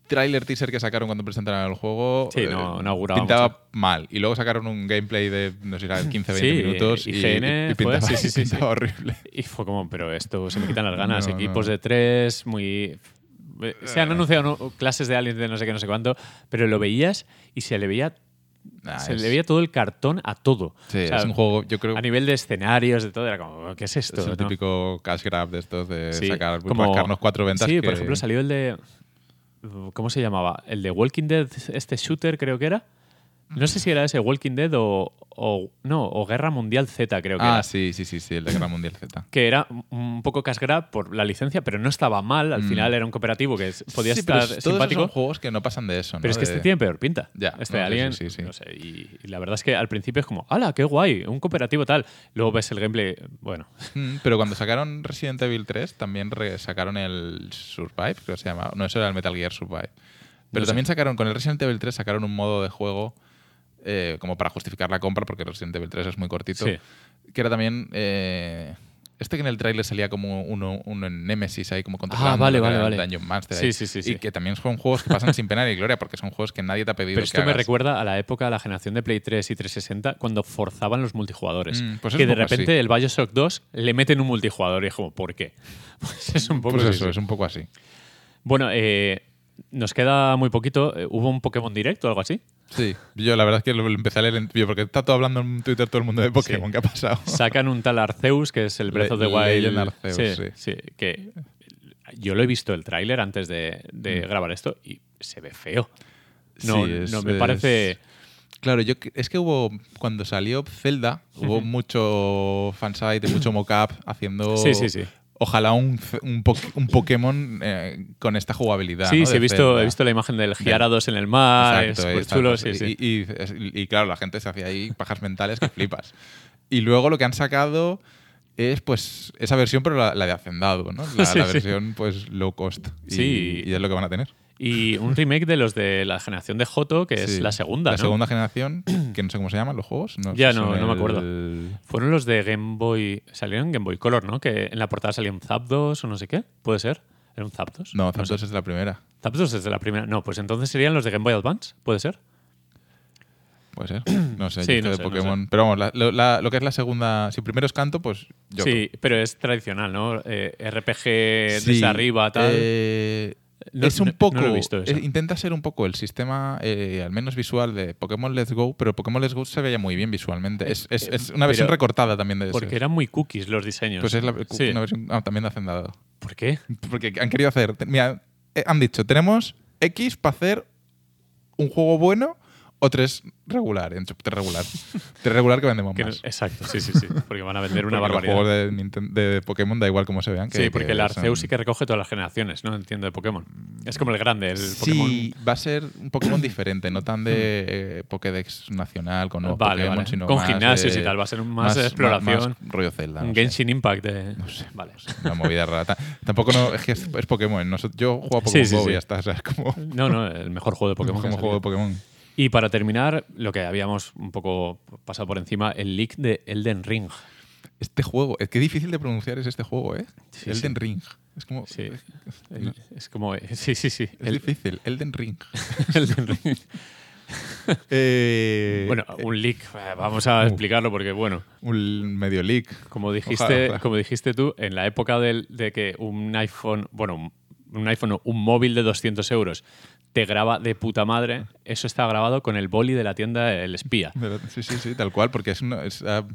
tráiler teaser que sacaron cuando presentaron el juego Sí, eh, no- no auguraba pintaba mucho. mal. Y luego sacaron un gameplay de, no sé, era 15-20 Sí, minutos y, IGN y pintaba, fue, sí, sí, sí, pintaba sí. horrible. Y fue como, pero esto se me quitan las ganas. No, Equipos no. de tres, muy. eh, Se han anunciado ¿no? clases de aliens de no sé qué, no sé cuánto, pero lo veías y se le veía, Nah, se es- le veía todo el cartón a todo. sí, O sea, es un juego, yo creo A nivel de escenarios, de todo, era como, ¿qué es esto? es el no? típico cash grab de estos de Sí, sacar, como- rascarnos cuatro ventas. Sí, que- por ejemplo, salió el de. ¿Cómo se llamaba? El de Walking Dead, este shooter, creo que era. No sé si era ese Walking Dead o. o- no, o Guerra Mundial Z, creo que Ah, era. sí, sí, sí, sí, el de Guerra Mundial Z. Que era un poco cash grab por la licencia, pero no estaba mal. Al Mm. final era un cooperativo que podía Sí, pero estar todos esos simpático. son juegos que no pasan de eso, ¿no? Pero es que este tiene peor pinta. Ya, Este no, Alien, sí, sí, sí. no sé. Y, y la verdad es que al principio es como, ¡hala, qué guay! Un cooperativo tal. Luego ves el gameplay, bueno, Mm, Pero cuando sacaron Resident Evil 3, también sacaron el Survive, creo que se llama. No, eso era el Metal Gear Survive. Pero No sé. también sacaron, con el Resident Evil 3, sacaron un modo de juego eh, como para justificar la compra, porque Resident Evil 3 es muy cortito. Sí. Que era también. eh, este que en el tráiler salía como uno, uno en Nemesis ahí, como controlando Ah, vale, vale, vale. Dungeon Master. Sí, sí, sí, Y que también son juegos que pasan sin pena ni gloria, porque son juegos que nadie te ha pedido Pero que esto me hagas. recuerda a la época, a la generación de Play 3 y 360, cuando forzaban los multijugadores. Mm, pues es que de repente así. el Bioshock 2 le meten un multijugador y es como, ¿por qué? Pues es un poco Pues así, eso, sí. es un poco así. Bueno, eh, nos queda muy poquito. Eh, ¿Hubo un Pokémon Direct o algo así? Sí, yo la verdad es que lo, empecé a leer en porque está todo hablando en Twitter todo el mundo de Pokémon. ¿Qué ha pasado? Sacan un tal Arceus, que es el Breath of the Le- Wild. Arceus, sí, sí. sí, que yo lo he visto el tráiler antes de, de Mm. grabar esto y se ve feo. No, Sí, es- no me es- parece. Claro, yo es que hubo cuando salió Zelda hubo mucho fansite, mucho mockup haciendo Sí, sí, sí. Ojalá un, un, po- un Pokémon eh, con esta jugabilidad. Sí, ¿no? sí, he visto, he visto la imagen del Gyarados en el mar. Exacto, es exacto. chulo, sí, y, sí. Y, claro, la gente se hacía ahí pajas mentales que flipas. Y luego lo que han sacado es pues esa versión, pero la, la de Hacendado, ¿no? La, la versión pues low cost. Y, Sí. y es lo que van a tener. Y un remake de los de la generación de Joto, que es Sí. la segunda, La ¿no? segunda generación, que no sé cómo se llaman los juegos. No Ya no- no me acuerdo. Fueron los de Game Boy. Salieron en Game Boy Color, ¿no? Que en la portada salía un Zapdos o no sé qué. ¿Puede ser? ¿Era un Zapdos? No, sé. Zapdos es de la primera. Zapdos es de la primera. No, pues entonces serían los de Game Boy Advance. ¿Puede ser? Puede ser. No sé, Sí, no de sé, no Pokémon. Pero vamos, la- lo, la- lo que es la segunda. Si primero es canto, pues yo. sí, pero es tradicional, ¿no? Eh, RPG Sí, desde arriba, tal. eh, No- es un poco. no eso. eh, intenta ser un poco el sistema, eh, al menos visual, de Pokémon Let's Go, pero Pokémon Let's Go se veía muy bien visualmente. Es, es- es una versión Eh, pero- recortada también de ese. Porque eran muy cookies los diseños. Pues es la, Sí. una versión ah, también de Hacendado. ¿Por qué? Porque han querido hacer. Mira, eh, han dicho, tenemos X para hacer un juego bueno o tres regular. en- Tres regular. tres regular que vendemos Que más. exacto, sí, sí, sí. Porque van a vender una Porque barbaridad. Los juegos de, de Pokémon da igual cómo se vean. que- sí, porque que el Arceus son- sí que recoge todas las generaciones, ¿no? Entiendo, de Pokémon. Es como el grande, el Pokémon. Sí, va a ser un Pokémon diferente, no tan de eh, Pokédex nacional con nuevos Vale, Pokémon, vale. sino Con más gimnasios y tal, va a ser un- más de exploración. más rollo Zelda. no sé. Genshin Impact. De... No sé, Vale. Una movida rara. Ta- Tampoco no, es que es, es Pokémon. no yo juego a Pokémon sí, Go sí. y ya está. o sea, es como, No, no, el mejor juego de Pokémon. que como juego de. Pokémon. Y para terminar, lo que habíamos un poco pasado por encima, el leak de Elden Ring. Este juego, que difícil de pronunciar es este juego, ¿eh? Sí, Elden sí. Ring. Es como. Sí. Es, como. Sí, sí, sí. es El, difícil. Elden Ring. Elden Ring. Eh, Bueno, un leak, eh, vamos a explicarlo porque, bueno, un medio leak. como dijiste, Ojalá, ojalá. como dijiste tú, en la época del- de que un iPhone, bueno, un, iPhone, un móvil de 200 euros te graba de puta madre, eso está grabado con el boli de la tienda El Espía. Sí, sí, sí, tal cual, porque es, una- es a,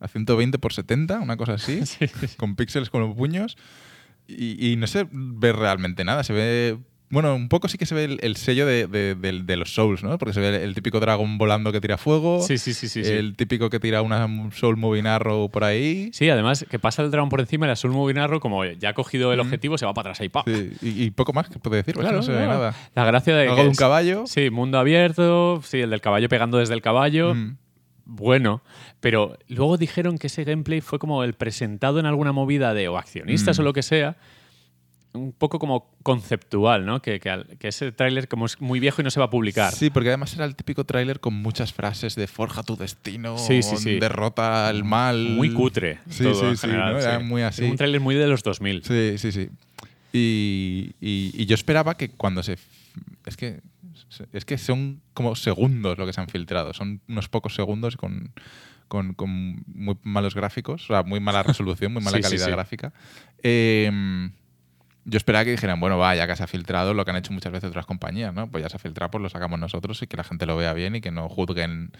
a 120 por 70, una cosa así, con píxeles con los puños, y, y no se ve realmente nada, se ve... Bueno, un poco sí que se ve el, el sello de, de- de- de los Souls, ¿no? Porque se ve el, típico dragón volando que tira fuego, Sí, sí, sí, sí. sí. el típico que tira una Soul Moving Arrow por ahí, Sí, además que pasa el dragón por encima y la Soul Moving Arrow, como ya ha cogido el objetivo, se va para atrás ahí, sí, y, y poco más que puede decir, porque Claro, no se ve claro. nada. La gracia de Algo que de un es- caballo. Sí, mundo abierto, sí, el del caballo pegando desde el caballo. Mm. Bueno, pero luego dijeron que ese gameplay fue como el presentado en alguna movida de o accionistas Mm. o lo que sea, un poco como conceptual, ¿no? Que, que, al- que ese tráiler como es muy viejo y no se va a publicar. Sí, porque además era el típico tráiler con muchas frases de forja tu destino, Sí, sí, sí. derrota al mal. Muy cutre. Sí, todo sí, general, ¿no? sí. Era muy así. Un tráiler muy de los 2000. Sí, sí, sí. Y, y- y yo esperaba que cuando se... Es que, es que son como segundos lo que se han filtrado. Son unos pocos segundos con, con, con muy malos gráficos, o sea, muy mala resolución, muy mala Sí, sí, calidad sí. gráfica. Eh, yo esperaba que dijeran, bueno, va, ya que se ha filtrado lo que han hecho muchas veces otras compañías, ¿no? Pues ya se ha filtrado, pues lo sacamos nosotros y que la gente lo vea bien y que no juzguen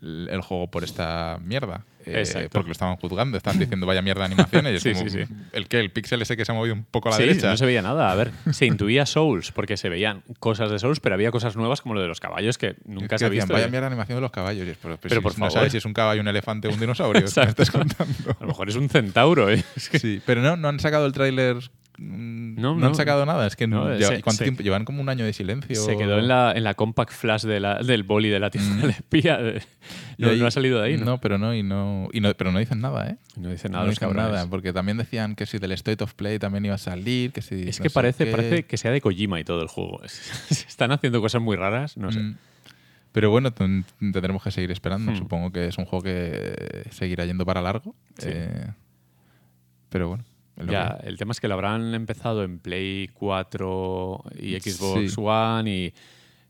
el juego por esta mierda. Eh. Porque lo estaban juzgando, estaban diciendo vaya mierda de animaciones. es Sí, como, sí, sí. ¿El qué? ¿El píxel ese que se ha movido un poco a la Sí, derecha? no se veía nada. A ver, se intuía Souls, porque se veían cosas de Souls, pero había cosas nuevas como lo de los caballos que nunca Que se ha decían, visto. Vaya mierda de animación de los caballos. Es, pero, Pero si por no favor. sabes si es un caballo, un elefante o un dinosaurio. ¿qué me Exacto. estás contando? A lo mejor es un centauro, ¿eh? Es que- Sí, pero no, no han sacado el tráiler. Mm, No, No, han sacado nada. Es que No, lleva- se- ¿cuánto se- tiempo? llevan como un año de silencio. Se quedó en la, en la compact flash de la- del boli de la tienda del espía. Y No, ahí- no ha salido de ahí, ¿no? pero no, y no, y no, pero no dicen nada, ¿eh? No dice nada no dicen nada, porque también decían que si del State of Play también iba a salir, que si Es que parece, parece que sea de Kojima y todo el juego. Están haciendo cosas muy raras, no sé. Mm. Pero bueno, ten- tendremos que seguir esperando. Hmm. Supongo que es un juego que seguirá yendo para largo. Sí. Eh, pero bueno. Ya, el tema es que lo habrán empezado en Play 4 y Xbox Sí. One y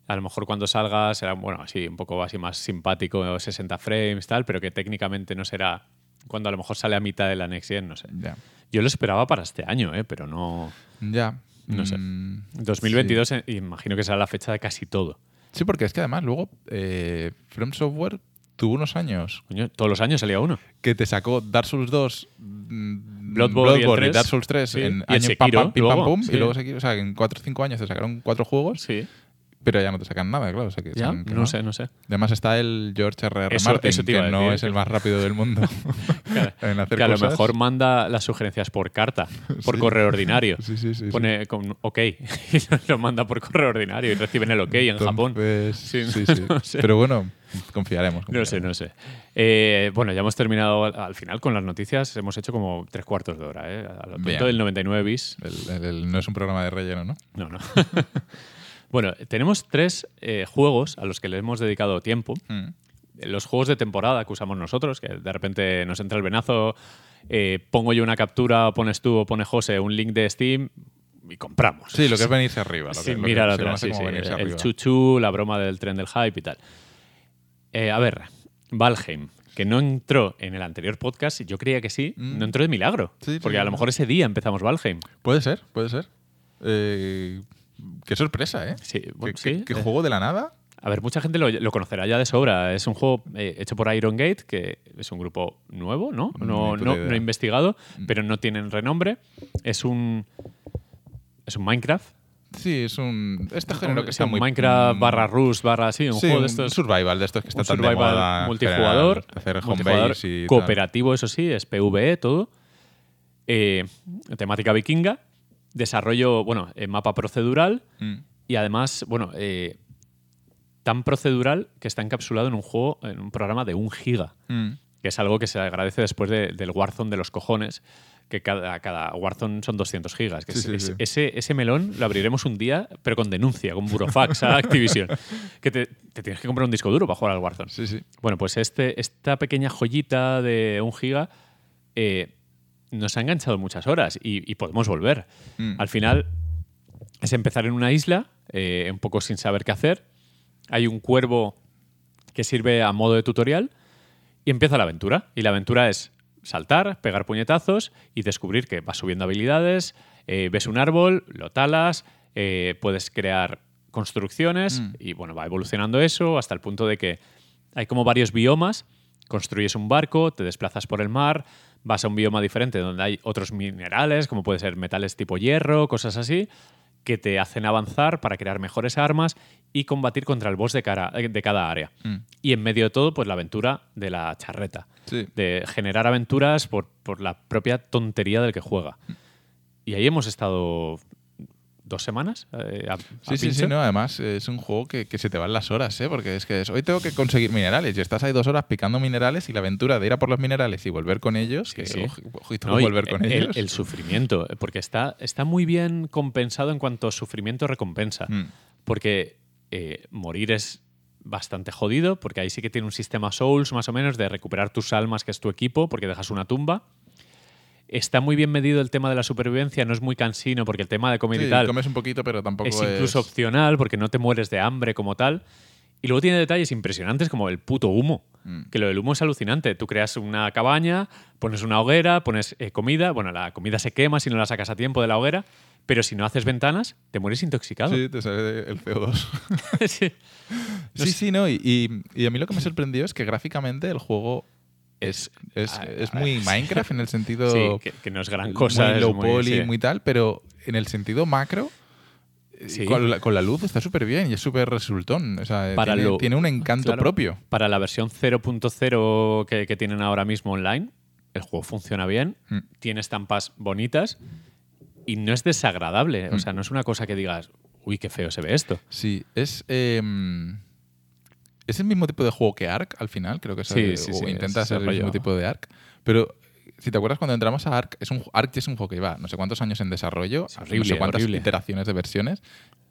a lo mejor cuando salga será, bueno, así un poco así más simpático, 60 frames, tal, pero que técnicamente no será cuando a lo mejor sale a mitad de la Next Gen, no sé. Ya. Yo lo esperaba para este año, ¿eh? pero no... Ya. No sé. Mm, 2022 eh, imagino que será la fecha de casi todo. Sí. Sí, porque es que además luego eh, From Software tuvo unos años Coño, todos los años salía uno. que te sacó Dark Souls 2, mm, Bloodborne y el 3. Dark Souls 3 Sí. en Y el año pam, pam, pim, pam, pum, sí. y luego Sekiro. O sea, en 4 o 5 años te sacaron cuatro juegos Sí. pero ya no te sacan nada, claro. o sea que ¿Ya? que No sé, no sé. Además está el George R.R. Eso- Martin, eso que no es el más rápido del mundo en hacer Que a lo cosas. mejor manda las sugerencias por carta, por Sí. correo ordinario. Sí, sí, sí. sí. Pone con OK y lo manda por correo ordinario y reciben el OK en Japón. Entonces, Sí, sí, sí. no sé. Pero bueno, confiaremos. No sé, no sé. Eh, bueno, ya hemos terminado al, al final con las noticias. Hemos hecho como tres cuartos de hora, ¿eh? A lo tonto Bien. del 99 bis. El- el- el- no es un programa de relleno, ¿no? No, no. bueno, tenemos tres eh, juegos a los que le hemos dedicado tiempo. Mm. Los juegos de temporada que usamos nosotros, que de repente nos entra el venazo, eh, pongo yo una captura, o pones tú o pone José un link de Steam y compramos. Sí, lo que es venirse arriba. Lo que, Sin lo mirar atrás, sí, sí. El chuchu, la broma del tren del hype y tal. Eh, a ver, Valheim, que no entró en el anterior podcast, yo creía que sí, Mm. no entró de milagro. Sí, porque sí, a lo mejor ese día empezamos Valheim. Puede ser, puede ser. Eh, qué sorpresa, ¿eh? Sí, ¿Qué, bueno, qué- sí, qué eh. juego de la nada? A ver, mucha gente lo, lo conocerá ya de sobra. Es un juego eh, hecho por Iron Gate, que es un grupo nuevo, ¿no? No, no, no he investigado, pero no tienen renombre. Es un. Es un Minecraft. Sí, es un. Este género que Es está muy. Minecraft mm, barra Rust barra así, un sí, juego de un estos. survival de estos que está un tan de survival moda multijugador, hacer multijugador y tal. cooperativo, eso sí, es PvE todo. Eh, temática vikinga. Desarrollo, bueno, eh, mapa procedural. Mm. Y además, bueno, eh, tan procedural que está encapsulado en un juego, en un programa de un giga, Mm. que es algo que se agradece después de- del Warzone de los cojones, que cada, cada Warzone son 200 gigas. Que Sí, es- sí, es- sí. Ese, ese melón lo abriremos un día, pero con denuncia, con burofax a Activision. que te, te tienes que comprar un disco duro para jugar al Warzone. Sí, sí. Bueno, pues este, esta pequeña joyita de un giga eh, nos ha enganchado muchas horas y, y podemos volver. Mm. Al final es empezar en una isla, eh, un poco sin saber qué hacer. Hay un cuervo que sirve a modo de tutorial y empieza la aventura. Y la aventura es saltar, pegar puñetazos y descubrir que vas subiendo habilidades, eh, ves un árbol, lo talas, eh, puedes crear construcciones Mm. y bueno, va evolucionando eso hasta el punto de que hay como varios biomas, construyes un barco, te desplazas por el mar, vas a un bioma diferente donde hay otros minerales, como puede ser metales tipo hierro, cosas así, que te hacen avanzar para crear mejores armas y combatir contra el boss de, cara- de cada área. Mm. Y en medio de todo, pues la aventura de la charreta. Sí. De generar aventuras por, por la propia tontería del que juega. Y ahí hemos estado dos semanas. eh, a- a Sí, sí, sí, no, además es un juego que, que se te van las horas, ¿eh? Porque es que es, hoy tengo que conseguir minerales y estás ahí dos horas picando minerales y la aventura de ir a por los minerales y volver con ellos, que sí. ojito No, volver con el, ellos. el sufrimiento, porque está, está muy bien compensado en cuanto a sufrimiento-recompensa. Mm. Porque eh, morir es bastante jodido, porque ahí sí que tiene un sistema Souls más o menos de recuperar tus almas, que es tu equipo, porque dejas una tumba. Está muy bien medido el tema de la supervivencia, no es muy cansino, porque el tema de comida Sí, y tal comes un poquito, pero tampoco es es... incluso opcional, porque no te mueres de hambre como tal. Y luego tiene detalles impresionantes como el puto humo. Mm. Que lo del humo es alucinante. Tú creas una cabaña, pones una hoguera, pones eh, comida. Bueno, la comida se quema si no la sacas a tiempo de la hoguera. Pero si no haces ventanas, te mueres intoxicado. Sí, te sale el CO2. Sí. sí, sí, no. Y, y- y a mí lo que me sorprendió es que gráficamente el juego es, es, es muy Minecraft en el sentido... Sí, que, que no es gran cosa. muy es low muy- poly, sí. muy tal, pero en el sentido macro, Sí. con, la, con la luz está súper bien y es súper resultón. O sea, Para tiene, lo- tiene un encanto Claro, propio. Para la versión 0.0 que, que tienen ahora mismo online, el juego funciona bien, Mm. tiene estampas bonitas y no es desagradable. O Mm. sea, no es una cosa que digas, uy, qué feo se ve esto. Sí, es... em, es el mismo tipo de juego que Ark al final, creo que es, Sí, el- sí, o sí, intenta ser el mismo tipo de Ark. Pero si te acuerdas cuando entramos a Ark, es un, Ark ya es un juego que iba no sé cuántos años en desarrollo, Es no horrible, sé cuántas horrible. iteraciones de versiones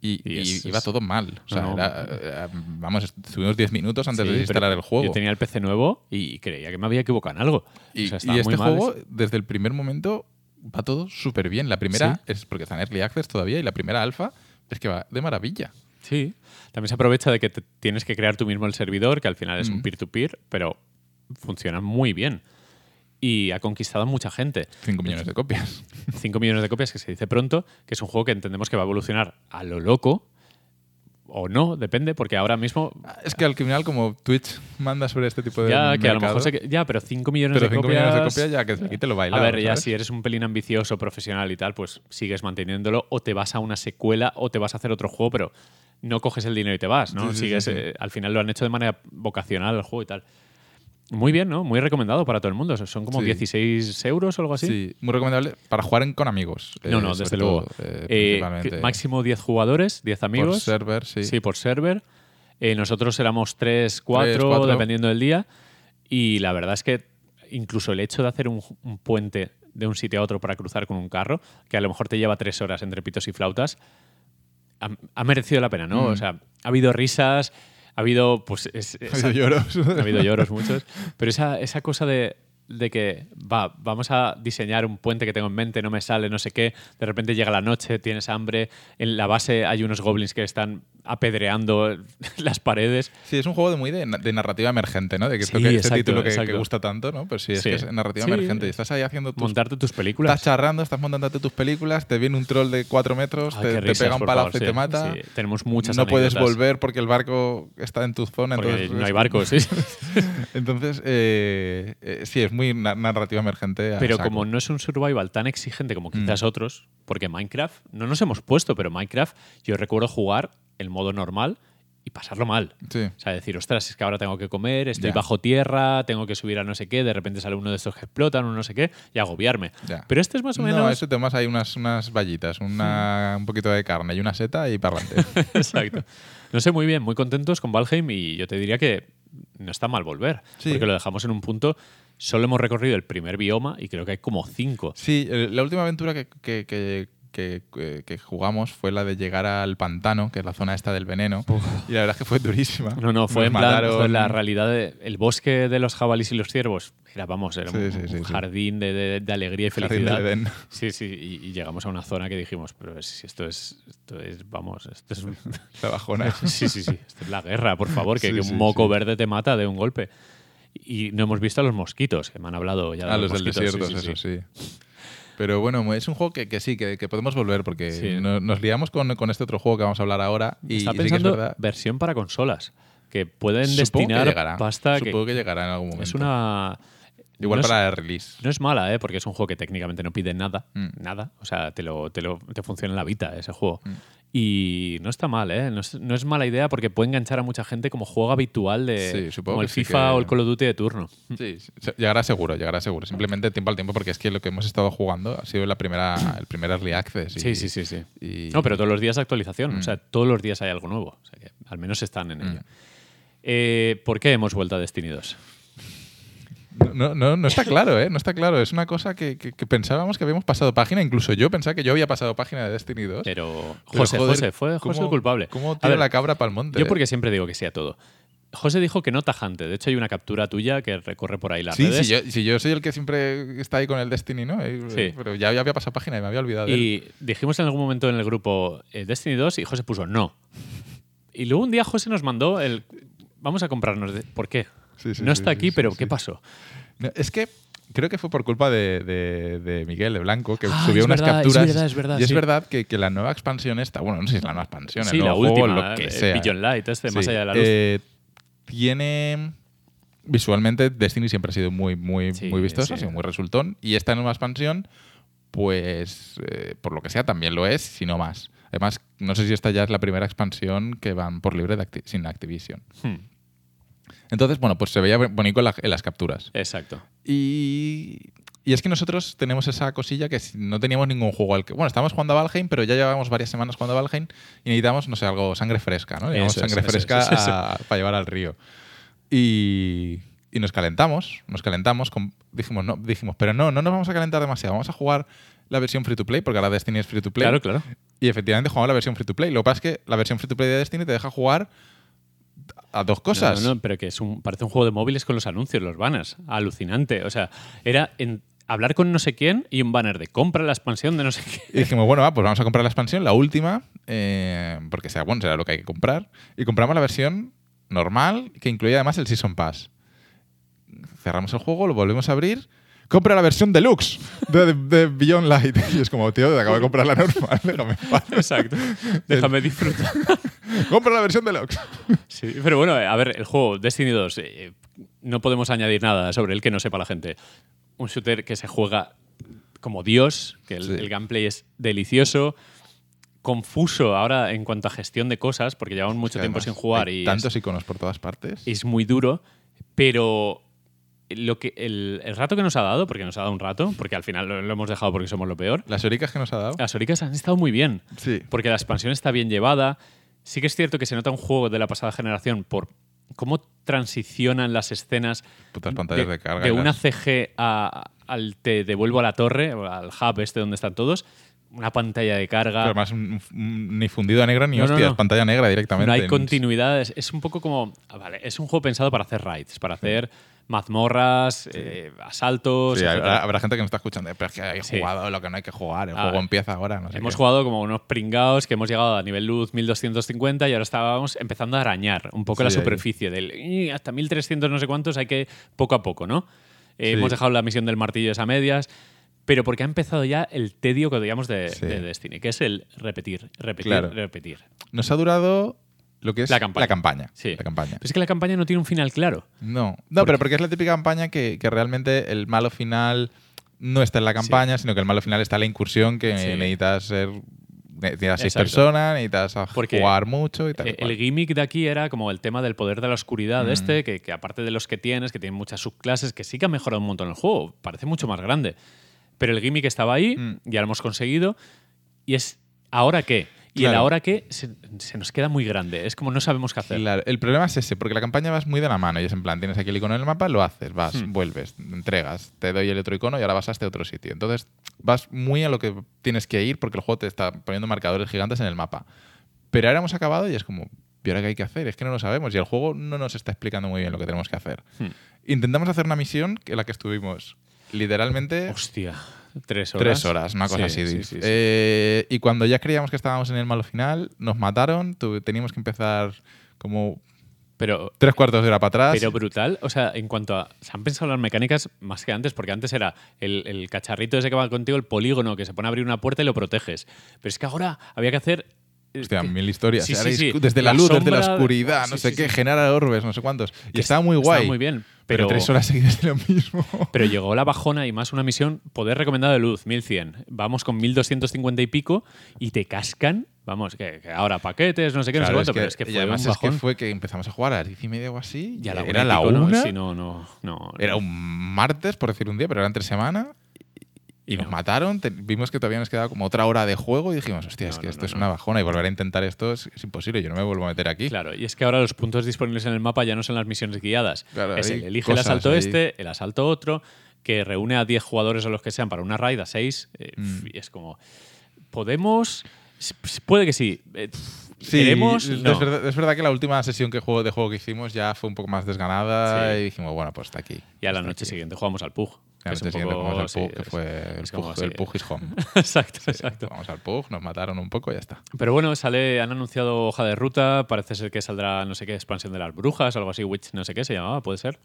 y, Y y es- iba es- todo mal. O sea, No, no. era, eh, vamos, estuvimos 10 minutos antes Sí, de instalar el juego. Yo tenía el PC nuevo y creía que me había equivocado en algo. Y, O sea, estaba y este mal. juego, desde el primer momento, va todo súper bien. La primera Sí. es porque está en Early Access todavía y la primera alfa es que va de maravilla. Sí. También se aprovecha de que te- tienes que crear tú mismo el servidor, que al final es un Mm. peer-to-peer, pero funciona muy bien. Y ha conquistado a mucha gente. 5 millones de copias. 5 millones de copias, que se dice pronto, que es un juego que entendemos que va a evolucionar a lo loco. O no, depende, porque ahora mismo. Es que al final, como Twitch manda sobre este tipo de. Ya, que a lo mercado, mejor. se ya, pero 5 millones Pero de 5 copias. millones de copias ya que aquí te lo A bailado. ver, ya ¿sabes? si eres un pelín ambicioso, profesional y tal, pues sigues manteniéndolo, o te vas a una secuela, o te vas a hacer otro juego, pero no coges el dinero y te vas, ¿no? Sí, sí, Sigues, sí. eh, al final lo han hecho de manera vocacional el juego y tal. Muy bien, ¿no? Muy recomendado para todo el mundo. Son como Sí. 16 euros o algo así. Sí, muy recomendable para jugar en- con amigos. No, eh, no, sobre desde todo, luego. eh, Eh, máximo 10 jugadores, 10 amigos. Por server, sí. Sí, por server. Eh, nosotros éramos 3, 4, cuatro. dependiendo del día. Y la verdad es que incluso el hecho de hacer un, un puente de un sitio a otro para cruzar con un carro, que a lo mejor te lleva tres horas entre pitos y flautas, ha, ha merecido la pena, ¿no? Mm. O sea, ha habido risas, ha habido, pues, es- Ha habido lloros. ha habido lloros muchos, pero esa, esa cosa de, de que, va, vamos a diseñar un puente que tengo en mente, no me sale, no sé qué, de repente llega la noche, tienes hambre, en la base hay unos goblins que están apedreando las paredes. Sí, es un juego de muy de, de narrativa emergente, ¿no? De que Sí, que, este título que, gusta tanto, ¿no? Pues sí, es Sí. que es narrativa Sí. emergente. Y estás ahí haciendo tus Montarte tus Estás películas. charrando, estás montándote tus películas, te viene un troll de cuatro metros, Ay, te, pega un palazo favor, y te mata. Tenemos muchas no puedes volver porque el barco está en tu zona. porque entonces no hay barcos, sí. Entonces, eh, eh, sí, es muy na- narrativa emergente. Pero saco. como no es un survival tan exigente como Mm. quizás otros, porque Minecraft, no nos hemos puesto, pero Minecraft yo recuerdo jugar el modo normal y pasarlo mal. Sí. O sea, decir, ostras, es que ahora tengo que comer, estoy bajo tierra, tengo que subir a no sé qué, de repente sale uno de estos que explotan, un no sé qué, y agobiarme. Pero este es más o menos... No, eso temas hay unas, unas vallitas, una, un poquito de carne y una seta y para adelante. Exacto. No sé, muy bien, muy contentos con Valheim y yo te diría que no está mal volver, Sí. porque lo dejamos en un punto, solo hemos recorrido el primer bioma y creo que hay como cinco. Sí, eh, la última aventura que, que- que- que- que- que jugamos fue la de llegar al pantano, que es la zona esta del veneno. Y la verdad es que fue durísima. No, no, fue Nos en plan, fue la realidad de- el bosque de los jabalíes y los ciervos. Era, vamos, era Sí, un, sí, sí, un sí. jardín de, de- de alegría y Jardín felicidad. Edén. Sí, sí, y, y llegamos a una zona que dijimos, pero si esto es, esto es, vamos, esto es... La bajona. sí, sí, sí, esto es la guerra, por favor, que, un moco verde te mata de un golpe. Y no hemos visto a los mosquitos, que me han hablado ya de A los del mosquitos, sí, desierto, sí, eso sí. sí. Pero bueno, es un juego que, que sí, que, que podemos volver porque Sí. nos liamos con, con este otro juego que vamos a hablar ahora. Y, Está y sí que es pensando versión para consolas, que pueden Supongo destinar que pasta Supongo que, llegará en algún momento. es una... Igual no es- para el release. No es mala, ¿eh? porque es un juego que técnicamente no pide nada. Mm. Nada. O sea, te, lo, te, lo, te funciona en la vida ese juego. Mm. Y no está mal, ¿eh? No es, no es mala idea porque puede enganchar a mucha gente como juego habitual de Sí, supongo como el sí FIFA que- o el Call of Duty de turno. Sí, llegará seguro, llegará seguro. Simplemente tiempo al tiempo porque es que lo que hemos estado jugando ha sido la primera, el primer early access. y- Sí, sí, sí, sí. y- No, pero todos los días actualización. Mm. O sea, todos los días hay algo nuevo. O sea, que al menos están en Mm. ello. Eh, ¿Por qué hemos vuelto a Destiny 2? No, no, no está claro, ¿eh? No está claro. Es una cosa que, que- que pensábamos que habíamos pasado página. Incluso yo pensaba que yo había pasado página de Destiny 2. Pero Pero, José, joder, José, fue José ¿cómo- el culpable. ¿Cómo tira ver, la cabra para el monte? Yo eh? porque siempre digo que sí a todo. José dijo que no tajante. De hecho, hay una captura tuya que recorre por ahí las Sí, redes. si yo, si yo soy el que siempre está ahí con el Destiny, ¿no? Eh, Sí. Pero ya, había pasado página y me había olvidado de él. Y dijimos en algún momento en el grupo eh, Destiny 2 y José puso no. Y luego un día José nos mandó el. Vamos a comprarnos. de- ¿Por qué? Sí, sí, no está aquí, pero. ¿qué pasó? No, es que creo que fue por culpa de, de- de Miguel de Blanco, que Ah, subió unas verdad, es capturas. verdad, es verdad, y es sí. verdad que, que la nueva expansión esta, bueno, no sé si es la nueva expansión, sí, el la nuevo juego, última. lo que eh, sea. Light, este, más allá de la luz. eh, tiene. Visualmente, Destiny siempre ha sido muy, muy, muy vistoso, ha sido muy resultón. Y esta nueva expansión, pues, eh, por lo que sea, también lo es, si no más. Además, no sé si esta ya es la primera expansión que van por libre de Acti- sin Activision. Hmm, Entonces, bueno, pues se veía bonito en, la- en las capturas. exacto. Y, y es que nosotros tenemos esa cosilla que no teníamos ningún juego al que. Bueno, estábamos jugando a Valheim, pero ya llevábamos varias semanas jugando a Valheim y necesitamos, no sé, algo, sangre fresca, ¿no? Es, sangre eso fresca eso es. a- para llevar al río. Y, y nos calentamos, nos calentamos, con- dijimos, no, dijimos, pero no, no nos vamos a calentar demasiado, vamos a jugar la versión free to play, porque ahora Destiny es free to play. Claro, claro. Y efectivamente jugamos la versión free to play. Lo que pasa es que la versión free to play de Destiny te deja jugar a dos cosas. No, no, pero que es un, parece un juego de móviles con los anuncios, los banners. Alucinante. O sea, era en- hablar con no sé quién y un banner de compra la expansión de no sé qué. Y dijimos, bueno, va, pues vamos a comprar la expansión, la última, eh, porque sea bueno, será lo que hay que comprar. Y compramos la versión normal, que incluía además el Season Pass. Cerramos el juego, lo volvemos a abrir. Compra la versión deluxe de, de Beyond Light. Y es como, tío, te acabo de comprar la normal, déjame. Exacto. Déjame disfrutar. Compra la versión deluxe. Sí, pero bueno, a ver, el juego Destiny 2, eh, no podemos añadir nada sobre él que no sepa la gente. Un shooter que se juega como Dios, que el, Sí. el gameplay es delicioso, confuso ahora en cuanto a gestión de cosas, porque llevamos mucho tiempo sin jugar hay y tantos iconos por todas partes. es, es muy duro, pero lo que el, el rato que nos ha dado, porque nos ha dado un rato, porque al final lo, lo hemos dejado porque somos lo peor, Las oricas que nos ha dado. las oricas han estado muy bien, Sí. porque la expansión está bien llevada. Sí que es cierto que se nota un juego de la pasada generación por cómo transicionan las escenas Putas pantallas de, carga. de una las- CG a- al te devuelvo a la torre, o al hub este donde están todos, una pantalla de carga. Pero además, ni fundido a negra ni No, pantalla negra directamente. no hay continuidad, es, es un poco como. ah, Vale, es un juego pensado para hacer raids, para hacer mazmorras, eh, asaltos. Sí, habrá, habrá gente que nos está escuchando, pero es que Sí. jugado lo que no hay que jugar, el Ah, juego empieza ahora. No sé Hemos qué. jugado como unos pringados que hemos llegado a nivel luz 1250 y ahora estábamos empezando a arañar un poco la ahí. superficie del "Y, hasta 1300 no sé cuántos hay que poco a poco, ¿no? Eh. Hemos dejado la misión del martillo esa medias, pero porque ha empezado ya el tedio que odiamos de, Destiny, que es el repetir, repetir, Claro. repetir. Nos ha durado lo que es La campaña. Sí. La campaña. Pero es que la campaña no tiene un final claro. No, no pero porque es la típica campaña que, que realmente el malo final no está en la campaña, sino que el malo final está en la incursión que Sí. necesitas ser. Necesitas seis Exacto. personas, necesitas Porque jugar mucho y tal. cual. El gimmick de aquí era como el tema del poder de la oscuridad Mm. este, que, que aparte de los que tienes, que tienen muchas subclases, que sí que ha mejorado un montón el juego, parece mucho más grande. Pero el gimmick estaba ahí, Mm. ya lo hemos conseguido, y es ¿ahora qué? Y el Claro. ahora qué se, se nos queda muy grande, es como no sabemos qué hacer. Claro, el problema es ese, porque la campaña vas muy de la mano y es en plan, tienes aquí el icono en el mapa, lo haces, vas, Hmm. vuelves, entregas, te doy el otro icono y ahora vas a este otro sitio. Entonces vas muy a lo que tienes que ir porque el juego te está poniendo marcadores gigantes en el mapa. Pero ahora hemos acabado y es como, ¿y ahora qué hay que hacer? Es que no lo sabemos y el juego no nos está explicando muy bien lo que tenemos que hacer. Hmm. Intentamos hacer una misión en la que estuvimos literalmente Hostia, tres horas. tres horas, una cosa Sí, así. sí. Eh, y cuando ya creíamos que estábamos en el malo final, nos mataron, teníamos que empezar como Pero tres cuartos de hora para atrás. Pero brutal, o sea, en cuanto a. Se han pensado las mecánicas más que antes, porque antes era el, el cacharrito ese que va contigo, el polígono, que se pone a abrir una puerta y lo proteges. Pero es que ahora había que hacer. eh, Hostia, que- mil historias. Sí, sí, Ahora sí. es Desde la, La luz, desde la oscuridad, no sé qué, sí. genera orbes, no sé cuántos. Y estaba muy estaba guay. muy bien. Pero, Pero, tres horas seguidas de lo mismo. pero llegó la bajona y más una misión, poder recomendado de luz, 1100. Vamos con 1250 y pico y te cascan. Vamos, que, que ahora paquetes, no sé qué, no sé Claro, cuánto, pero es que y fue además un es que bajón. fue que empezamos a jugar a las diez y media o así. Y a la era y la ¿no? una. Sí, no, no, no. Era un martes, por decir un día, pero era entre semana. Y, nos no. mataron. te- vimos que todavía nos quedaba como otra hora de juego y dijimos, hostia, No, es que no, esto no, es una bajona y volver a intentar esto es, es imposible. Yo no me vuelvo a meter aquí. Claro, y es que ahora los puntos disponibles en el mapa ya no son las misiones guiadas. Claro, es el elige el asalto ahí. este, el asalto otro, que reúne a 10 jugadores o los que sean para una raid a 6. Mm. Y es como, ¿podemos? Puede que sí. Eh, Sí, ¿Queremos? es, verdad, es verdad que la última sesión que juego, de juego que hicimos ya fue un poco más desganada Sí. y dijimos, bueno, pues está aquí. Y a la noche aquí. siguiente jugamos al Pug. Un siguiente poco- jugamos al sí, Pug, que fue el Pug, el Pug is home. exacto, Sí, exacto. Vamos al Pug, nos mataron un poco y ya está. Pero bueno, sale, han anunciado hoja de ruta, parece ser que saldrá no sé qué, expansión de las brujas algo así, Witch no sé qué se llamaba, puede ser.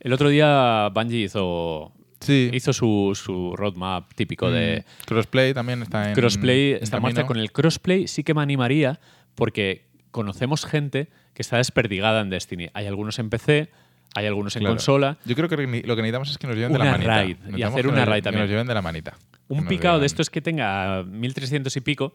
El otro día Bungie hizo, Sí. hizo su, su roadmap típico de Mm, Crossplay también está en. crossplay, en está en marcha. Con el crossplay sí que me animaría porque conocemos gente que está desperdigada en Destiny. Hay algunos en PC, hay algunos en Claro. consola. Yo creo que lo que necesitamos es que nos lleven de la manita. raid, y hacer que una raid que también. nos lleven de la manita. Que Un picado de estos que tenga 1300 y pico,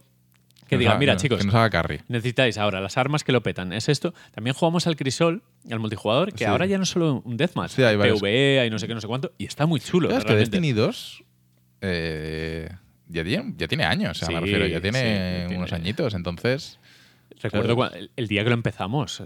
que nos diga, haga- mira que- chicos, Que nos haga carry. necesitáis ahora las armas que lo petan. Es esto. También jugamos al Crisol, al multijugador, que Sí. ahora ya no es solo un deathmatch, Sí, hay. PvE, hay no sé qué, no sé cuánto, y está muy chulo. Claro, es que. Destiny 2 eh, ya, tiene, ya tiene años, o sea, me refiero, ya tiene tiene- unos añitos, entonces... Recuerdo Claro. cua- el, el día que lo empezamos.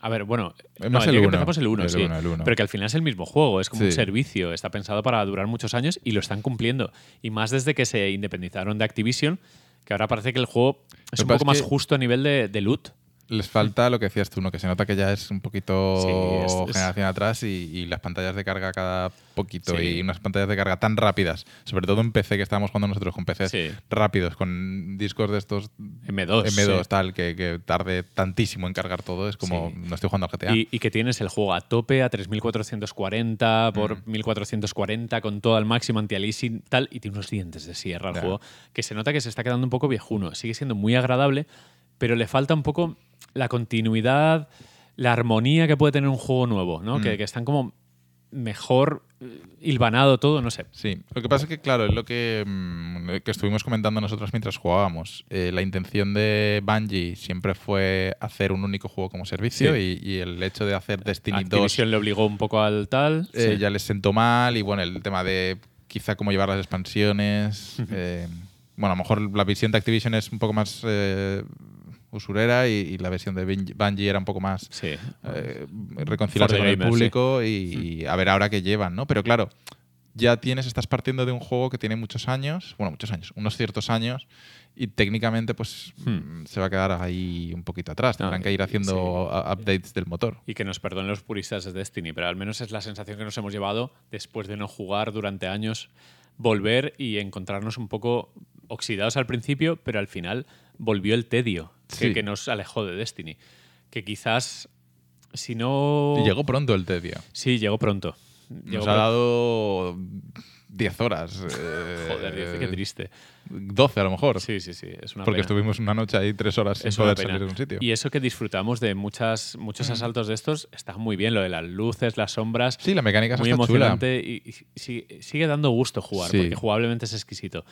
A ver, bueno, Eh, no, el que empezamos el 1, el sí. uno, el uno. Pero que al final es el mismo juego, es como un servicio, está pensado para durar muchos años y lo están cumpliendo. Y más desde que se independizaron de Activision, que ahora parece que el juego es un poco más que- justo a nivel de, de loot. Les falta lo que decías tú, ¿no? que se nota que ya es un poquito Sí, es- es- generación atrás y, y las pantallas de carga cada poquito Sí. y unas pantallas de carga tan rápidas, sobre todo en PC que estábamos jugando nosotros con PCs Sí. rápidos, con discos de estos M2. M2 sí. tal, que, que tarde tantísimo en cargar todo, es como no estoy jugando al GTA. Y, y que tienes el juego a tope a 3440 por Mm. 1440 con todo al máximo anti-aliasing tal y tiene unos dientes de sierra el juego que se nota que se está quedando un poco viejuno. Sigue siendo muy agradable, pero le falta un poco la continuidad, la armonía que puede tener un juego nuevo, ¿no? Mm. Que, que están como mejor eh, hilvanado todo, no sé. Sí, lo que pasa es que, claro, es lo que, mm, que estuvimos comentando nosotros mientras jugábamos. Eh, la intención de Bungie siempre fue hacer un único juego como servicio Sí. y, y el hecho de hacer Destiny 2 Activision le obligó un poco al tal. eh, sí. ya les sentó mal y bueno, el tema de quizá cómo llevar las expansiones. eh, bueno, a lo mejor la visión de Activision es un poco más usurera y, y la versión de Bungie- era un poco más Sí. eh, reconciliarse con el público y, y a ver ahora qué llevan, ¿no? Pero claro, ya tienes, estás partiendo de un juego que tiene muchos años, bueno, muchos años, unos ciertos años, y técnicamente pues Hmm. mm, se va a quedar ahí un poquito atrás. No, Tendrán que ir haciendo a- updates del motor. Y que nos perdonen los puristas de Destiny, pero al menos es la sensación que nos hemos llevado después de no jugar durante años, volver y encontrarnos un poco oxidados al principio, pero al final volvió el tedio que, Sí. que nos alejó de Destiny. Que quizás, si no... Y llegó pronto el tedio. Sí, llegó pronto. Llegó Nos ha dado 10 horas. eh, Joder, dice, qué triste. 12 a lo mejor. Sí, sí, sí, es una porque pena. estuvimos una noche ahí 3 horas sin Es una poder pena. salir de un sitio. Y eso que disfrutamos de muchas, muchos asaltos de estos está muy bien, lo de las luces, las sombras. Sí, la mecánica esa muy está chula. emocionante y, y sigue dando gusto jugar, Sí. porque jugablemente es exquisito.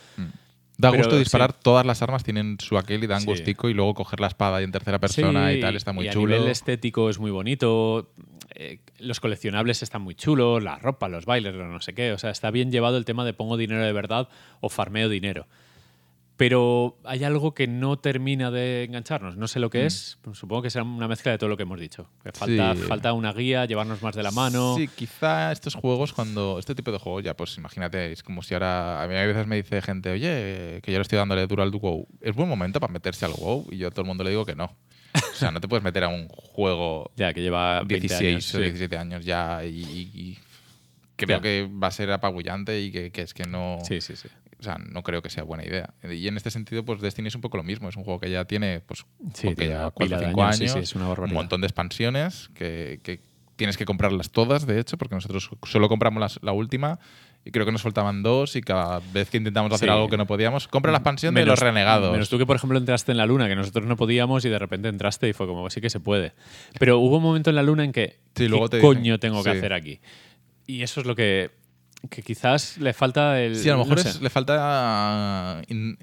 Da Pero, gusto disparar, sí. todas las armas tienen su aquel y dan Sí. gustico y luego coger la espada y en tercera persona Sí, y tal, está muy y chulo. A nivel estético es muy bonito. eh, los coleccionables están muy chulos, la ropa, los bailes, lo no sé qué. O sea, está bien llevado el tema de pongo dinero de verdad o farmeo dinero. Pero hay algo que no termina de engancharnos. No sé lo que es. Supongo que será una mezcla de todo lo que hemos dicho. Que falta, Mm. Sí. falta una guía, llevarnos más de la mano. Sí, quizá estos juegos, cuando. Este tipo de juegos, ya, pues imagínate, es como si ahora. A mí a veces me dice gente, oye, que yo le estoy dándole duro al WoW. ¿Es buen momento para meterse al WoW? Y yo a todo el mundo le digo que no. O sea, no te puedes meter a un juego Ya, que lleva 20 16 años. o sí. 17 años ya y. creo Ya. que va a ser apabullante y que, que es que no. Sí, sí, sí. O sea, no creo que sea buena idea. Y en este sentido, pues Destiny es un poco lo mismo. Es un juego que ya tiene, pues, Sí, porque tiene ya una 4 o pila de 5 años, años. sí, sí, es una un montón de expansiones que, que tienes que comprarlas todas, de hecho, porque nosotros solo compramos las- la última y creo que nos faltaban dos y cada vez que intentamos hacer Sí. algo que no podíamos, compra la expansión de los renegados. Menos tú que, por ejemplo, entraste en la luna, que nosotros no podíamos y de repente entraste y fue como, sí que se puede. Pero hubo un momento en la luna en que, Sí, luego ¿qué dicen- coño tengo que sí. hacer aquí? Y eso es lo que, que quizás le falta el... Sí, a lo mejor no sé. es- le falta in-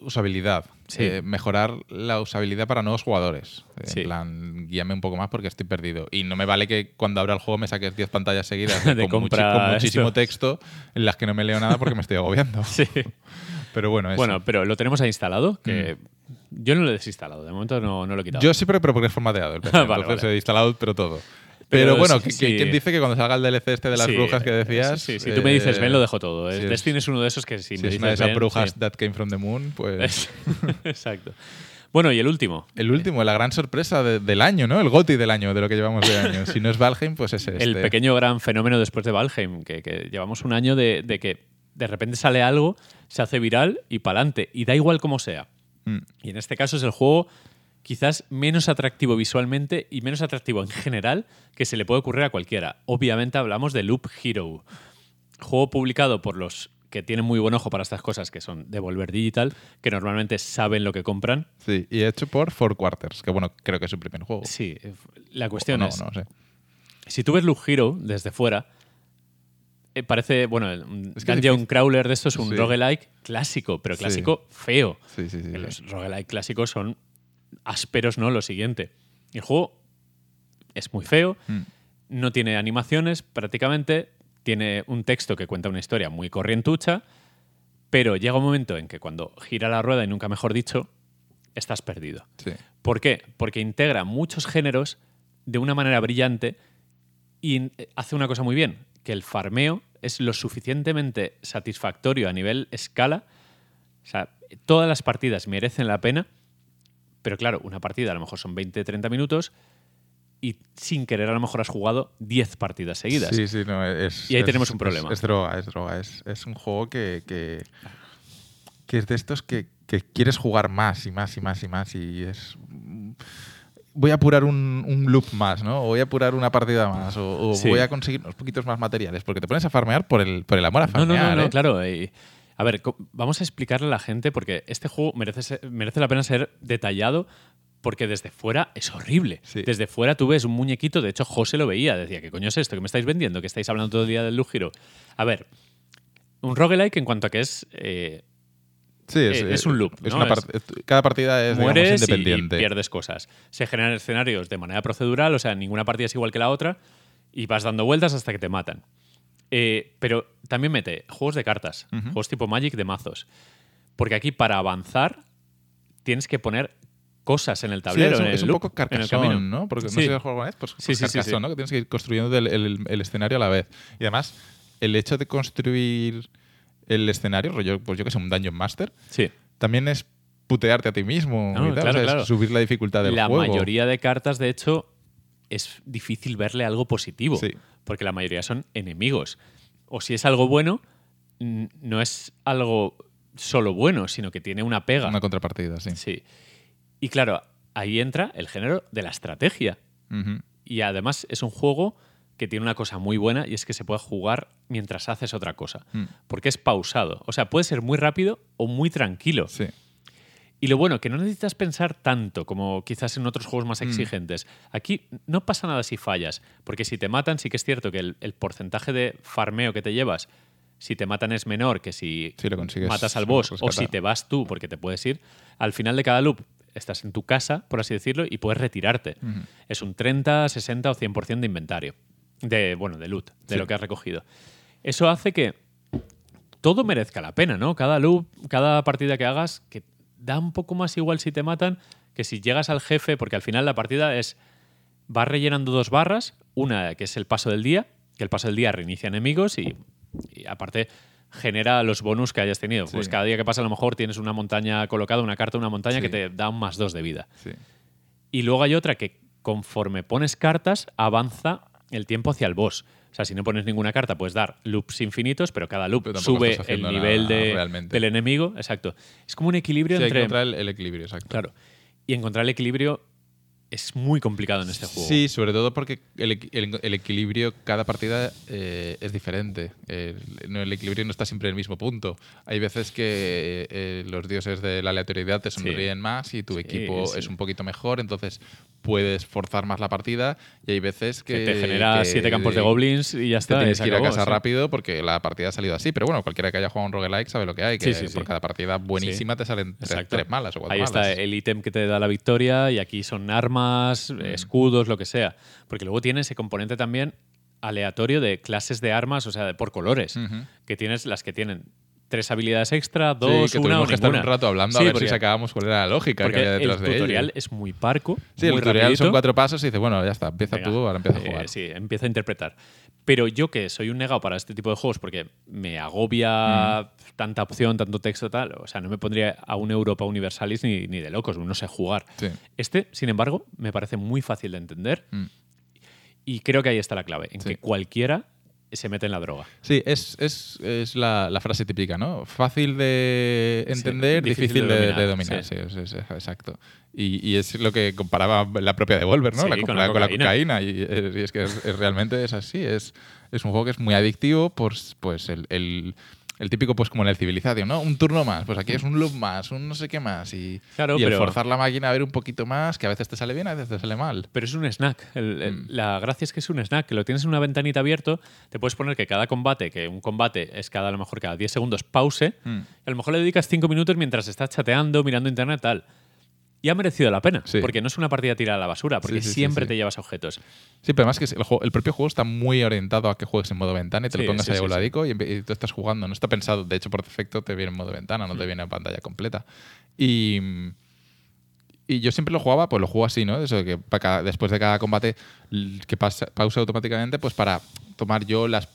usabilidad. Sí. Eh, mejorar la usabilidad para nuevos jugadores. Sí. En plan, guíame un poco más porque estoy perdido. Y no me vale que cuando abra el juego me saques 10 pantallas seguidas De con, muchi- con muchísimo esto. texto en las que no me leo nada porque me estoy agobiando. Sí. Pero bueno, eso. Bueno, pero lo tenemos ahí instalado, que yo no lo he desinstalado, de momento no, no lo he quitado. Mm. Yo sí, pero, pero porque es formateado el PC. Vale, entonces vale. he instalado, pero todo. Pero Pero, bueno, sí, que- sí. ¿quién dice que cuando salga el DLC este de las Sí, brujas que decías? Sí, sí, si tú me dices, eh, ven, lo dejo todo. es- Destiny es uno de esos que si, Si me es dices, una de esas brujas that came from the moon, pues... Es- Exacto. Bueno, y el último. El último, la gran sorpresa de- del año, ¿no? El GOTI del año, de lo que llevamos de año. Si no es Valheim, pues es este. El pequeño gran fenómeno después de Valheim, que, que llevamos un año de, de que de repente sale algo, se hace viral y pa'lante. Y da igual cómo sea. Mm. Y en este caso es el juego quizás menos atractivo visualmente y menos atractivo en general que se le puede ocurrir a cualquiera. Obviamente hablamos de Loop Hero, juego publicado por los que tienen muy buen ojo para estas cosas, que son Devolver Digital, que normalmente saben lo que compran. Sí, y hecho por Four Quarters, que bueno, creo que es su primer juego. Sí, la cuestión O no, es, no sé. si tú ves Loop Hero desde fuera, eh, parece, bueno, un Es que Dungeon difícil. Crawler de esto es un Sí. roguelike clásico, pero clásico feo. Sí. Que sí. los roguelike clásicos son ásperos, ¿no? Lo siguiente. El juego es muy feo, Mm. no tiene animaciones prácticamente, tiene un texto que cuenta una historia muy corrientucha, pero llega un momento en que cuando gira la rueda, y nunca mejor dicho, estás perdido. Sí. ¿Por qué? Porque integra muchos géneros de una manera brillante y eh, hace una cosa muy bien, que el farmeo es lo suficientemente satisfactorio a nivel escala. O sea, todas las partidas merecen la pena, pero claro, una partida a lo mejor son 20-30 minutos y sin querer a lo mejor has jugado 10 partidas seguidas. Sí, sí, no, es. Y ahí es- tenemos un es- problema. Es, droga, es droga. Es, es un juego que, que, que es de estos que, que quieres jugar más y más y más y más y es. Voy a apurar un, un loop más, ¿no? O voy a apurar una partida más. O, o Sí. voy a conseguir unos poquitos más materiales. Porque te pones a farmear por el, por el amor a No, farmear. no, no, no, ¿eh? claro. y- a ver, vamos a explicarle a la gente porque este juego merece, ser- merece la pena ser detallado porque desde fuera es horrible. Sí. Desde fuera tú ves un muñequito, de hecho José lo veía, decía, ¿qué coño es esto que me estáis vendiendo? Que estáis hablando todo el día del Lujiro. A ver, un roguelike en cuanto a que es... eh, Sí, es, Eh, es un loop, es ¿no? una Es- part- cada partida es digamos, mueres y- y, independiente. pierdes cosas. Se generan escenarios de manera procedural, o sea, ninguna partida es igual que la otra, y vas dando vueltas hasta que te matan. Eh, pero también mete juegos de cartas, juegos tipo Magic de mazos. Porque aquí para avanzar tienes que poner cosas en el Sí, tablero, es, un- en el es un loop, poco carcasón, ¿no? Porque no Sí. sé si alguna vez, pues, Sí, pues carcasón. ¿no? Que tienes que ir construyendo el, el- el escenario a la vez. Y además, el hecho de construir el escenario, rollo, pues yo que sé, un Dungeon Master, Sí. también es putearte a ti mismo No, y tal, claro, o sea, es subir la dificultad del la juego. mayoría de cartas, de hecho, es difícil verle algo positivo. Sí. Porque la mayoría son enemigos. O si es algo bueno, no es algo solo bueno, sino que tiene una pega. Una contrapartida, sí. Sí. Y claro, ahí entra el género de la estrategia. Y además es un juego que tiene una cosa muy buena y es que se puede jugar mientras haces otra cosa. Mm. Porque es pausado. O sea, puede ser muy rápido o muy tranquilo. Sí. Y lo bueno, que no necesitas pensar tanto como quizás en otros juegos Mm. más exigentes. Aquí no pasa nada si fallas, porque si te matan sí que es cierto que el, el porcentaje de farmeo que te llevas, si te matan es menor que si Sí, lo consigues matas al boss o si te vas tú, porque te puedes ir. Al final de cada loop estás en tu casa, por así decirlo, y puedes retirarte. Es un 30, 60 o 100% de inventario. De, bueno, de loot, de Sí. lo que has recogido. Eso hace que todo merezca la pena, ¿no? Cada loop, cada partida que hagas, que da un poco más igual si te matan que si llegas al jefe, porque al final la partida es. Vas rellenando dos barras, una que es el paso del día, que el paso del día reinicia enemigos y, y aparte genera los bonus que hayas tenido. Sí. Pues cada día que pasa a lo mejor tienes una montaña colocada, una carta, una montaña Sí. que te da un más dos de vida. Sí. Y luego hay otra que conforme pones cartas, avanza el tiempo hacia el boss. O sea, si no pones ninguna carta, puedes dar loops infinitos, pero cada loop Pero sube el nivel de- del enemigo. Exacto. Es como un equilibrio Sí, hay que entre. encontrar el, el equilibrio, exacto. Claro. Y encontrar el equilibrio es muy complicado en este juego. Sí, sobre todo porque el, equi- el- el equilibrio, cada partida eh, es diferente. El, equilibrio no está siempre en el mismo punto. Hay veces que eh, los dioses de la aleatoriedad te sonríen más y tu Sí, equipo sí. es un poquito mejor, entonces puedes forzar más la partida y hay veces que... Que te genera que siete campos de goblins y ya Te está. y tienes que ir a casa sí. rápido porque la partida ha salido así. Pero bueno, cualquiera que haya jugado un roguelike sabe lo que hay, que Sí, sí, sí. por cada partida buenísima te salen tres, malas o cuatro Ahí malas. está el ítem que te da la victoria y aquí son armas, Mm. escudos, lo que sea. Porque luego tiene ese componente también aleatorio de clases de armas, o sea, de- por colores. Que tienes las que tienen tres habilidades extra, Sí, dos, que una o que estar un rato hablando Sí, a ver porque- si sacábamos cuál era la lógica que había el detrás de ello. tutorial es muy parco. Sí, el tutorial son cuatro pasos y dices, bueno, ya está, empieza Venga, tú, ahora empieza a eh, jugar. sí, empieza a interpretar. Pero yo que soy un negado para este tipo de juegos porque me agobia Mm. tanta opción, tanto texto, tal, o sea, no me pondría a un Europa Universalis ni, ni de locos, no sé jugar. Sí. Este, sin embargo, me parece muy fácil de entender Mm. y creo que ahí está la clave, en Sí. que cualquiera se mete en la droga. Sí, es, es, es la, la frase típica, ¿no? Fácil de entender, difícil difícil, de dominar, de dominar. sí. Sí, es- exacto. Y, y es lo que comparaba la propia Devolver, ¿no? La con la con la cocaína. cocaína. Y, es, y es que realmente es así. Es, es un juego que es muy adictivo, pues, pues el, el- el típico, pues como en el Civilización, ¿no? Un turno más, pues aquí es un loop más, un no sé qué más. Y, Claro, y el pero- forzar la máquina a ver un poquito más, que a veces te sale bien, a veces te sale mal. Pero es un snack. El- el- Mm. La gracia es que es un snack, que lo tienes en una ventanita abierto, te puedes poner que cada combate, que un combate es cada a lo mejor cada 10 segundos, pause, Mm. y a lo mejor le dedicas 5 minutos mientras estás chateando, mirando internet, tal. Y ha merecido la pena, Sí. porque no es una partida tirada a la basura, porque Sí, sí, sí, siempre te llevas objetos. Sí, pero además que el, juego- el propio juego está muy orientado a que juegues en modo ventana y te lo pongas ahí sí, voladico y, y tú estás jugando. No está pensado, de hecho, por defecto te viene en modo ventana, no te viene en pantalla completa. Y, y yo siempre lo jugaba, pues lo juego así, ¿no? Eso de que para cada- después de cada combate que pasa, pausa automáticamente, pues para tomar yo las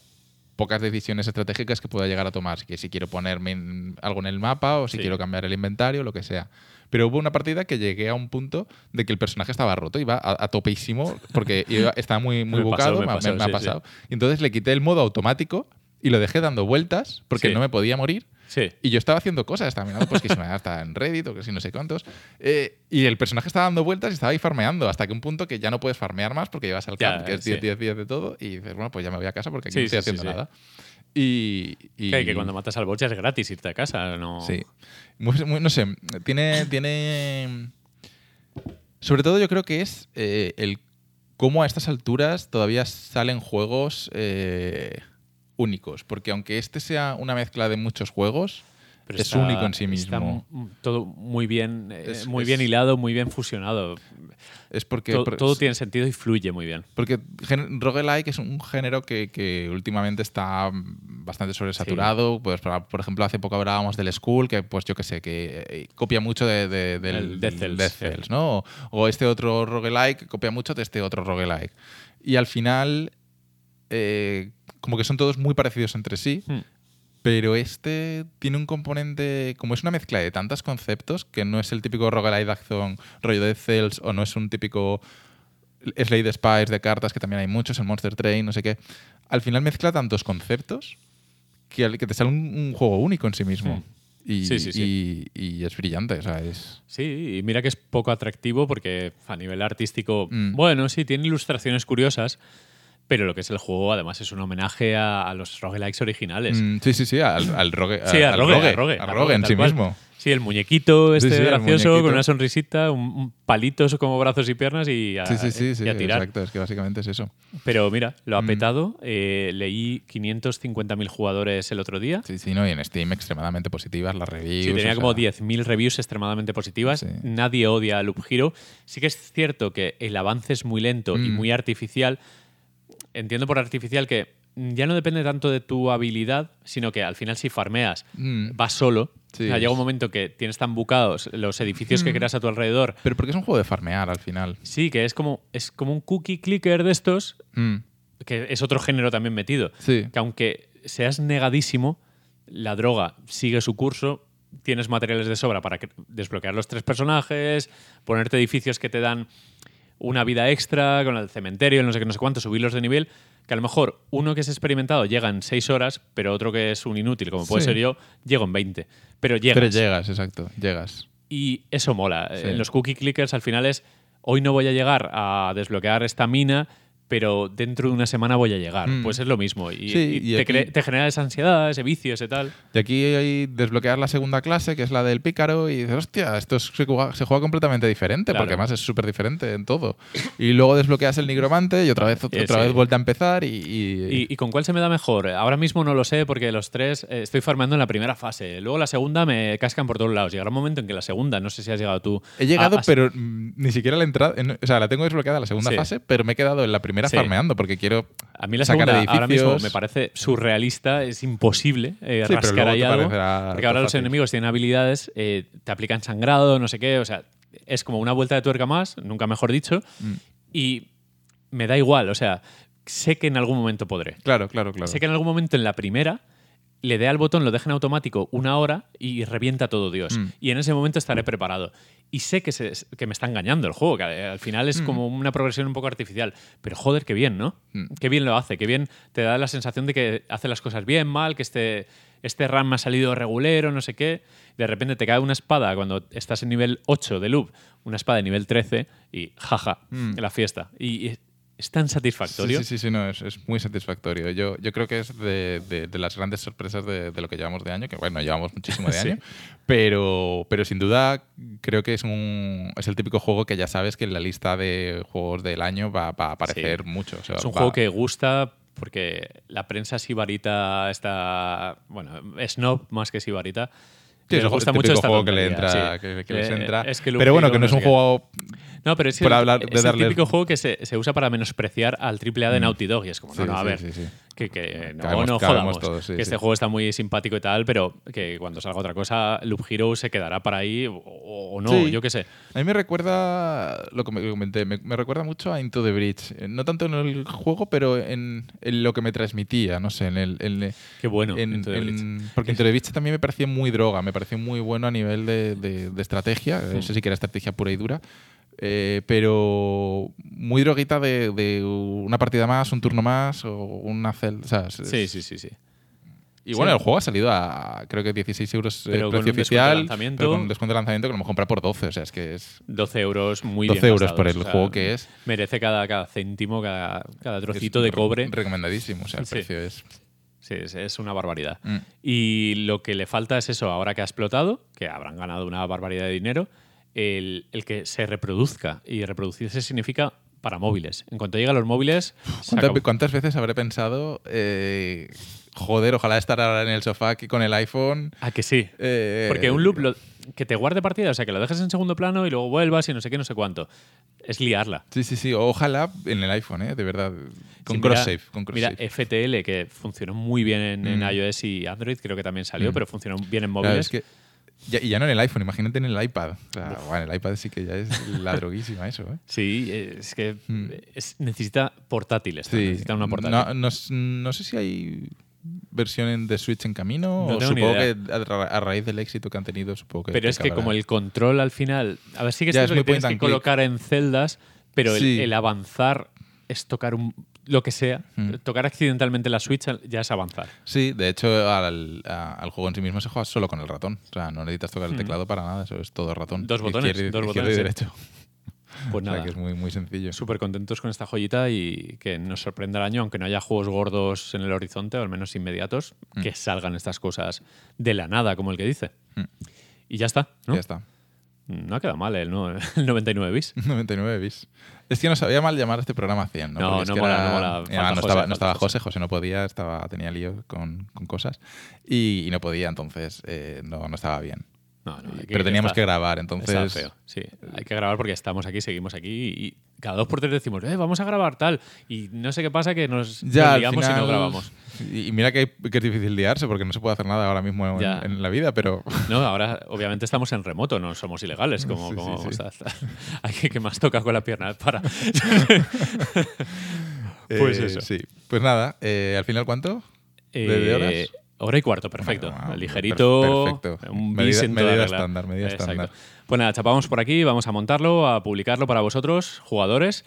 pocas decisiones estratégicas que pueda llegar a tomar. Que si quiero ponerme en- algo en el mapa o si Sí. quiero cambiar el inventario, lo que sea. Pero hubo una partida que llegué a un punto de que el personaje estaba roto, iba a, a topísimo porque iba- estaba muy, muy Me pasó, bucado, me me, pasó, me- ha sí, sí. pasado. Y entonces le quité el modo automático y lo dejé dando vueltas porque Sí. no me podía morir. Sí. Y yo estaba haciendo cosas, estaba mirando pues que si me hasta en Reddit o que si no sé cuántos. Eh, y el personaje estaba dando vueltas y estaba ahí farmeando hasta que un punto que ya no puedes farmear más porque llevas al Ya, camp, que es sí. 10 10 10 de todo. Y dices, bueno, pues ya me voy a casa porque aquí Sí, no estoy sí, sí, haciendo sí. nada. Y, y- Que, que cuando matas al boss ya es gratis irte a casa, no... Sí. Muy- muy- no sé, tiene, tiene Sobre todo yo creo que es eh, el cómo a estas alturas todavía salen juegos eh, únicos. Porque aunque este sea una mezcla de muchos juegos, Pero es está- único en sí mismo. todo muy bien, eh, Es- muy es- bien hilado, muy bien fusionado. Es porque... To- por- todo tiene sentido y fluye muy bien. Porque roguelike es un género que, que últimamente está bastante sobresaturado. Pues, por, ejemplo, hace poco hablábamos del School, que pues yo que sé, que eh, copia mucho de- de- del El Death Cells, Death sí. ¿no? O, o este otro roguelike que copia mucho de este otro roguelike. Y al final, eh, como que son todos muy parecidos entre sí, Hmm. Pero este tiene un componente, como es una mezcla de tantos conceptos, que no es el típico roguelike de acción rollo Death Cells, o no es un típico Slade Spires de cartas, que también hay muchos, el Monster Train, no sé qué. Al final mezcla tantos conceptos que, te sale un, un juego único en sí mismo. Hmm. Y, Sí, sí, sí. y- y es brillante, o sea, es... Sí, y mira que es poco atractivo porque a nivel artístico, Mm. bueno, sí, tiene ilustraciones curiosas, pero lo que es el juego además es un homenaje a, a los roguelikes originales. Mm, sí, sí, sí, al, al rogue, Sí, a al Rogue, rogue, a Rogue, a a Rogue en sí cual. mismo. Sí, el muñequito este Sí, sí, el gracioso muñequito. con una sonrisita, un, un palito como brazos y piernas y a, Sí, sí, sí, sí, y a tirar. exacto, es que básicamente es eso. Pero mira, lo ha Mm. petado. eh, leí 550.000 jugadores el otro día. Sí, sí, no, y en Steam extremadamente positivas las reviews. Sí, tenía como sea, 10.000 reviews extremadamente positivas. Nadie odia a Loop Hero. Sí que es cierto que el avance es muy lento y Mm. muy artificial. Entiendo por artificial que ya no depende tanto de tu habilidad, sino que al final si farmeas Mm. vas solo. Sí. O sea, llega un momento que tienes tan bucados los edificios que Mm. creas a tu alrededor. Pero porque es un juego de farmear al final. Sí, que es como, es como un cookie clicker de estos, Mm, que es otro género también metido. Sí. que aunque seas negadísimo, la droga sigue su curso, tienes materiales de sobra para que- desbloquear los tres personajes, ponerte edificios que te dan una vida extra con el cementerio, el no sé qué, no sé cuánto, subirlos de nivel, que a lo mejor uno que es experimentado llega en seis horas, pero otro que es un inútil, como puede Sí. ser yo, llego en 20. Pero llegas. Pero llegas, exacto, llegas. Y eso mola. Sí. En los cookie clickers al final es, hoy no voy a llegar a desbloquear esta mina, pero dentro de una semana voy a llegar. Mm. Pues es lo mismo. Y, Sí, y y te, aquí- te genera esa ansiedad, ese vicio, ese tal. Y aquí hay desbloquear la segunda clase, que es la del pícaro, y dices, hostia, esto es- se juega, se juega completamente diferente, Claro. porque además es súper diferente en todo. Y luego desbloqueas el nigromante y otra vez, otra Sí, sí. vez vuelta a empezar y... y- ¿Y, con cuál se me da mejor? Ahora mismo no lo sé porque los tres eh, estoy farmeando en la primera fase. Luego la segunda me cascan por todos lados. Llegará un momento en que la segunda, no sé si has llegado tú. He llegado, a- a- pero mm, ni siquiera la entrada... en- o sea, la tengo desbloqueada la segunda fase, pero me he quedado en la primera Sí. farmeando, porque quiero A mí la sacar segunda ahora mismo me parece surrealista, es imposible eh, Sí, rascar ahí algo. Porque ahora los fácil. enemigos tienen habilidades, eh, te aplican sangrado, no sé qué, o sea, es como una vuelta de tuerca más, nunca mejor dicho, Mm. y me da igual, o sea, sé que en algún momento podré. Claro, claro, claro. Sé que en algún momento en la primera le dé al botón, lo deje en automático una hora y revienta todo Dios. Mm. Y en ese momento estaré preparado. Y sé que, se- que me está engañando el juego, que al al final es Mm. como una progresión un poco artificial. Pero joder, qué bien, ¿no? Mm. Qué bien lo hace, qué bien te da la sensación de que hace las cosas bien, mal, que este, este RAM ha salido regulero, no sé qué. De repente te cae una espada cuando estás en nivel 8 de loop, una espada de nivel 13 y jaja, Mm. la fiesta. Y es- es tan satisfactorio. Sí, sí, sí, sí, no, es, es muy satisfactorio. Yo, yo creo que es de, de- de las grandes sorpresas de, de lo que llevamos de año, que bueno, llevamos muchísimo de Sí. año, pero, pero sin duda creo que es, un, es el típico juego que ya sabes que en la lista de juegos del año va, va a aparecer mucho. o sea, Es un va- juego que gusta porque la prensa sibarita está. Bueno, snob más que sibarita. Sí, es les gusta mucho juego que le entra, sí. que, que les entra. es que Loop pero bueno, que no es un juego No, pero es, por el, hablar- de es el darle- típico juego que se, se usa para menospreciar al AAA de Naughty Dog. Y es como, Sí, no, no, a ver. sí, sí. Que, que no, no jodamos. todos, que este juego está muy simpático y tal, pero que cuando salga otra cosa, Loop Hero se quedará para ahí o, o no, yo qué sé. A mí me recuerda, lo que me comenté, me, me recuerda mucho a Into the Bridge. Eh, No tanto en el juego, pero en, en lo que me transmitía, no sé, en el... en- Qué bueno. en- Into the porque Into the Breach también me parecía muy droga, me pareció muy bueno a nivel de, de- de estrategia, eso sí que era estrategia pura y dura, eh, pero muy droguita de, de una partida más, un turno más o una celda. o sea, es- Sí, sí, sí, sí. Y bueno, Sí. el juego ha salido a creo que 16 euros eh, Pero con precio de oficial, lanzamiento. pero con un descuento de lanzamiento que lo hemos comprado por 12, o sea, es que es 12 euros muy 12 bien euros gastados, por el o sea, juego que es. Merece cada, cada céntimo, cada, cada trocito es de re- cobre. Recomendadísimo, o sea, el Sí. precio es... Sí, es, es una barbaridad. Mm. Y lo que le falta es eso, ahora que ha explotado, que habrán ganado una barbaridad de dinero, el, el que se reproduzca. Y reproducirse significa para móviles. En cuanto llega a los móviles... ¿Cuántas, veces habré pensado, eh, joder, ojalá estar ahora en el sofá aquí con el iPhone? Ah, que sí. eh, Porque un loop lo- que te guarde partida, o sea, que lo dejes en segundo plano y luego vuelvas y no sé qué, no sé cuánto. Es liarla. Sí, sí, sí. Ojalá en el iPhone, ¿eh? De verdad. Con Sí, cross mira- cross. FTL, que funcionó muy bien en, en Mm. iOS y Android, creo que también salió, Mm. pero funcionó bien en Claro, móviles. es que ya- y ya no en el iPhone, imagínate en el iPad. O sea, bueno, el iPad sí que ya es la droguísima eso, ¿eh? Sí, es que Mm. es- necesita portátiles. Sí. Necesita una portátil. No, no s- no sé si hay versión de Switch en camino No o supongo que a, ra- a raíz del éxito que han tenido, supongo que. pero es que como el control al final. A ver, sí que es Ya, es que tienes que click. colocar en celdas, pero el, avanzar es tocar un, lo que sea. Mm. Tocar accidentalmente la Switch ya es avanzar. Sí, de hecho, al, al juego en sí mismo se juega solo con el ratón. O sea, no necesitas tocar el Mm. teclado para nada, eso es todo ratón. Dos botones, Izquierda, dos botones, y derecho. Pues O sea, nada. que es muy, muy sencillo. Súper contentos con esta joyita y que nos sorprenda el año, aunque no haya juegos gordos en el horizonte, o al menos inmediatos, Mm. que salgan estas cosas de la nada, como el que dice. Y ya está, ¿no? Ya está. No ha quedado mal el, ¿no? el 99 bis. 99 bis. Es que no sabía mal llamar a este programa 100, ¿no? No, Porque es que mola, era- no mola. no estaba, no. José, José no podía, estaba, tenía lío con, con cosas y, y no podía, entonces eh, no, no estaba bien. No, no, hay Pero teníamos está- que grabar, está entonces... feo. Sí, hay que grabar porque estamos aquí, seguimos aquí y cada dos por tres decimos, eh, vamos a grabar tal. Y no sé qué pasa que nos, Ya, y no grabamos. Y, mira que, que es difícil liarse porque no se puede hacer nada ahora mismo en, la vida, pero... No, ahora obviamente estamos en remoto, no somos ilegales. Como, Sí, como sí, sí. Hay que, que más toca con la pierna. Para. Pues eh, eso. Sí. Pues nada, eh, ¿al final cuánto? ¿De, de Eh, horas? Hora y cuarto, perfecto. Bueno, Ligerito. perfecto. Un Medida- bis en toda medida regla. estándar, medida Exacto. estándar. Pues nada, chapamos por aquí, vamos a montarlo, a publicarlo para vosotros, jugadores.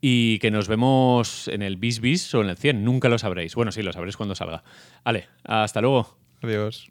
Y que nos vemos en el bis bis o en el 100. Nunca lo sabréis. Bueno, sí, lo sabréis cuando salga. Vale, hasta luego. Adiós.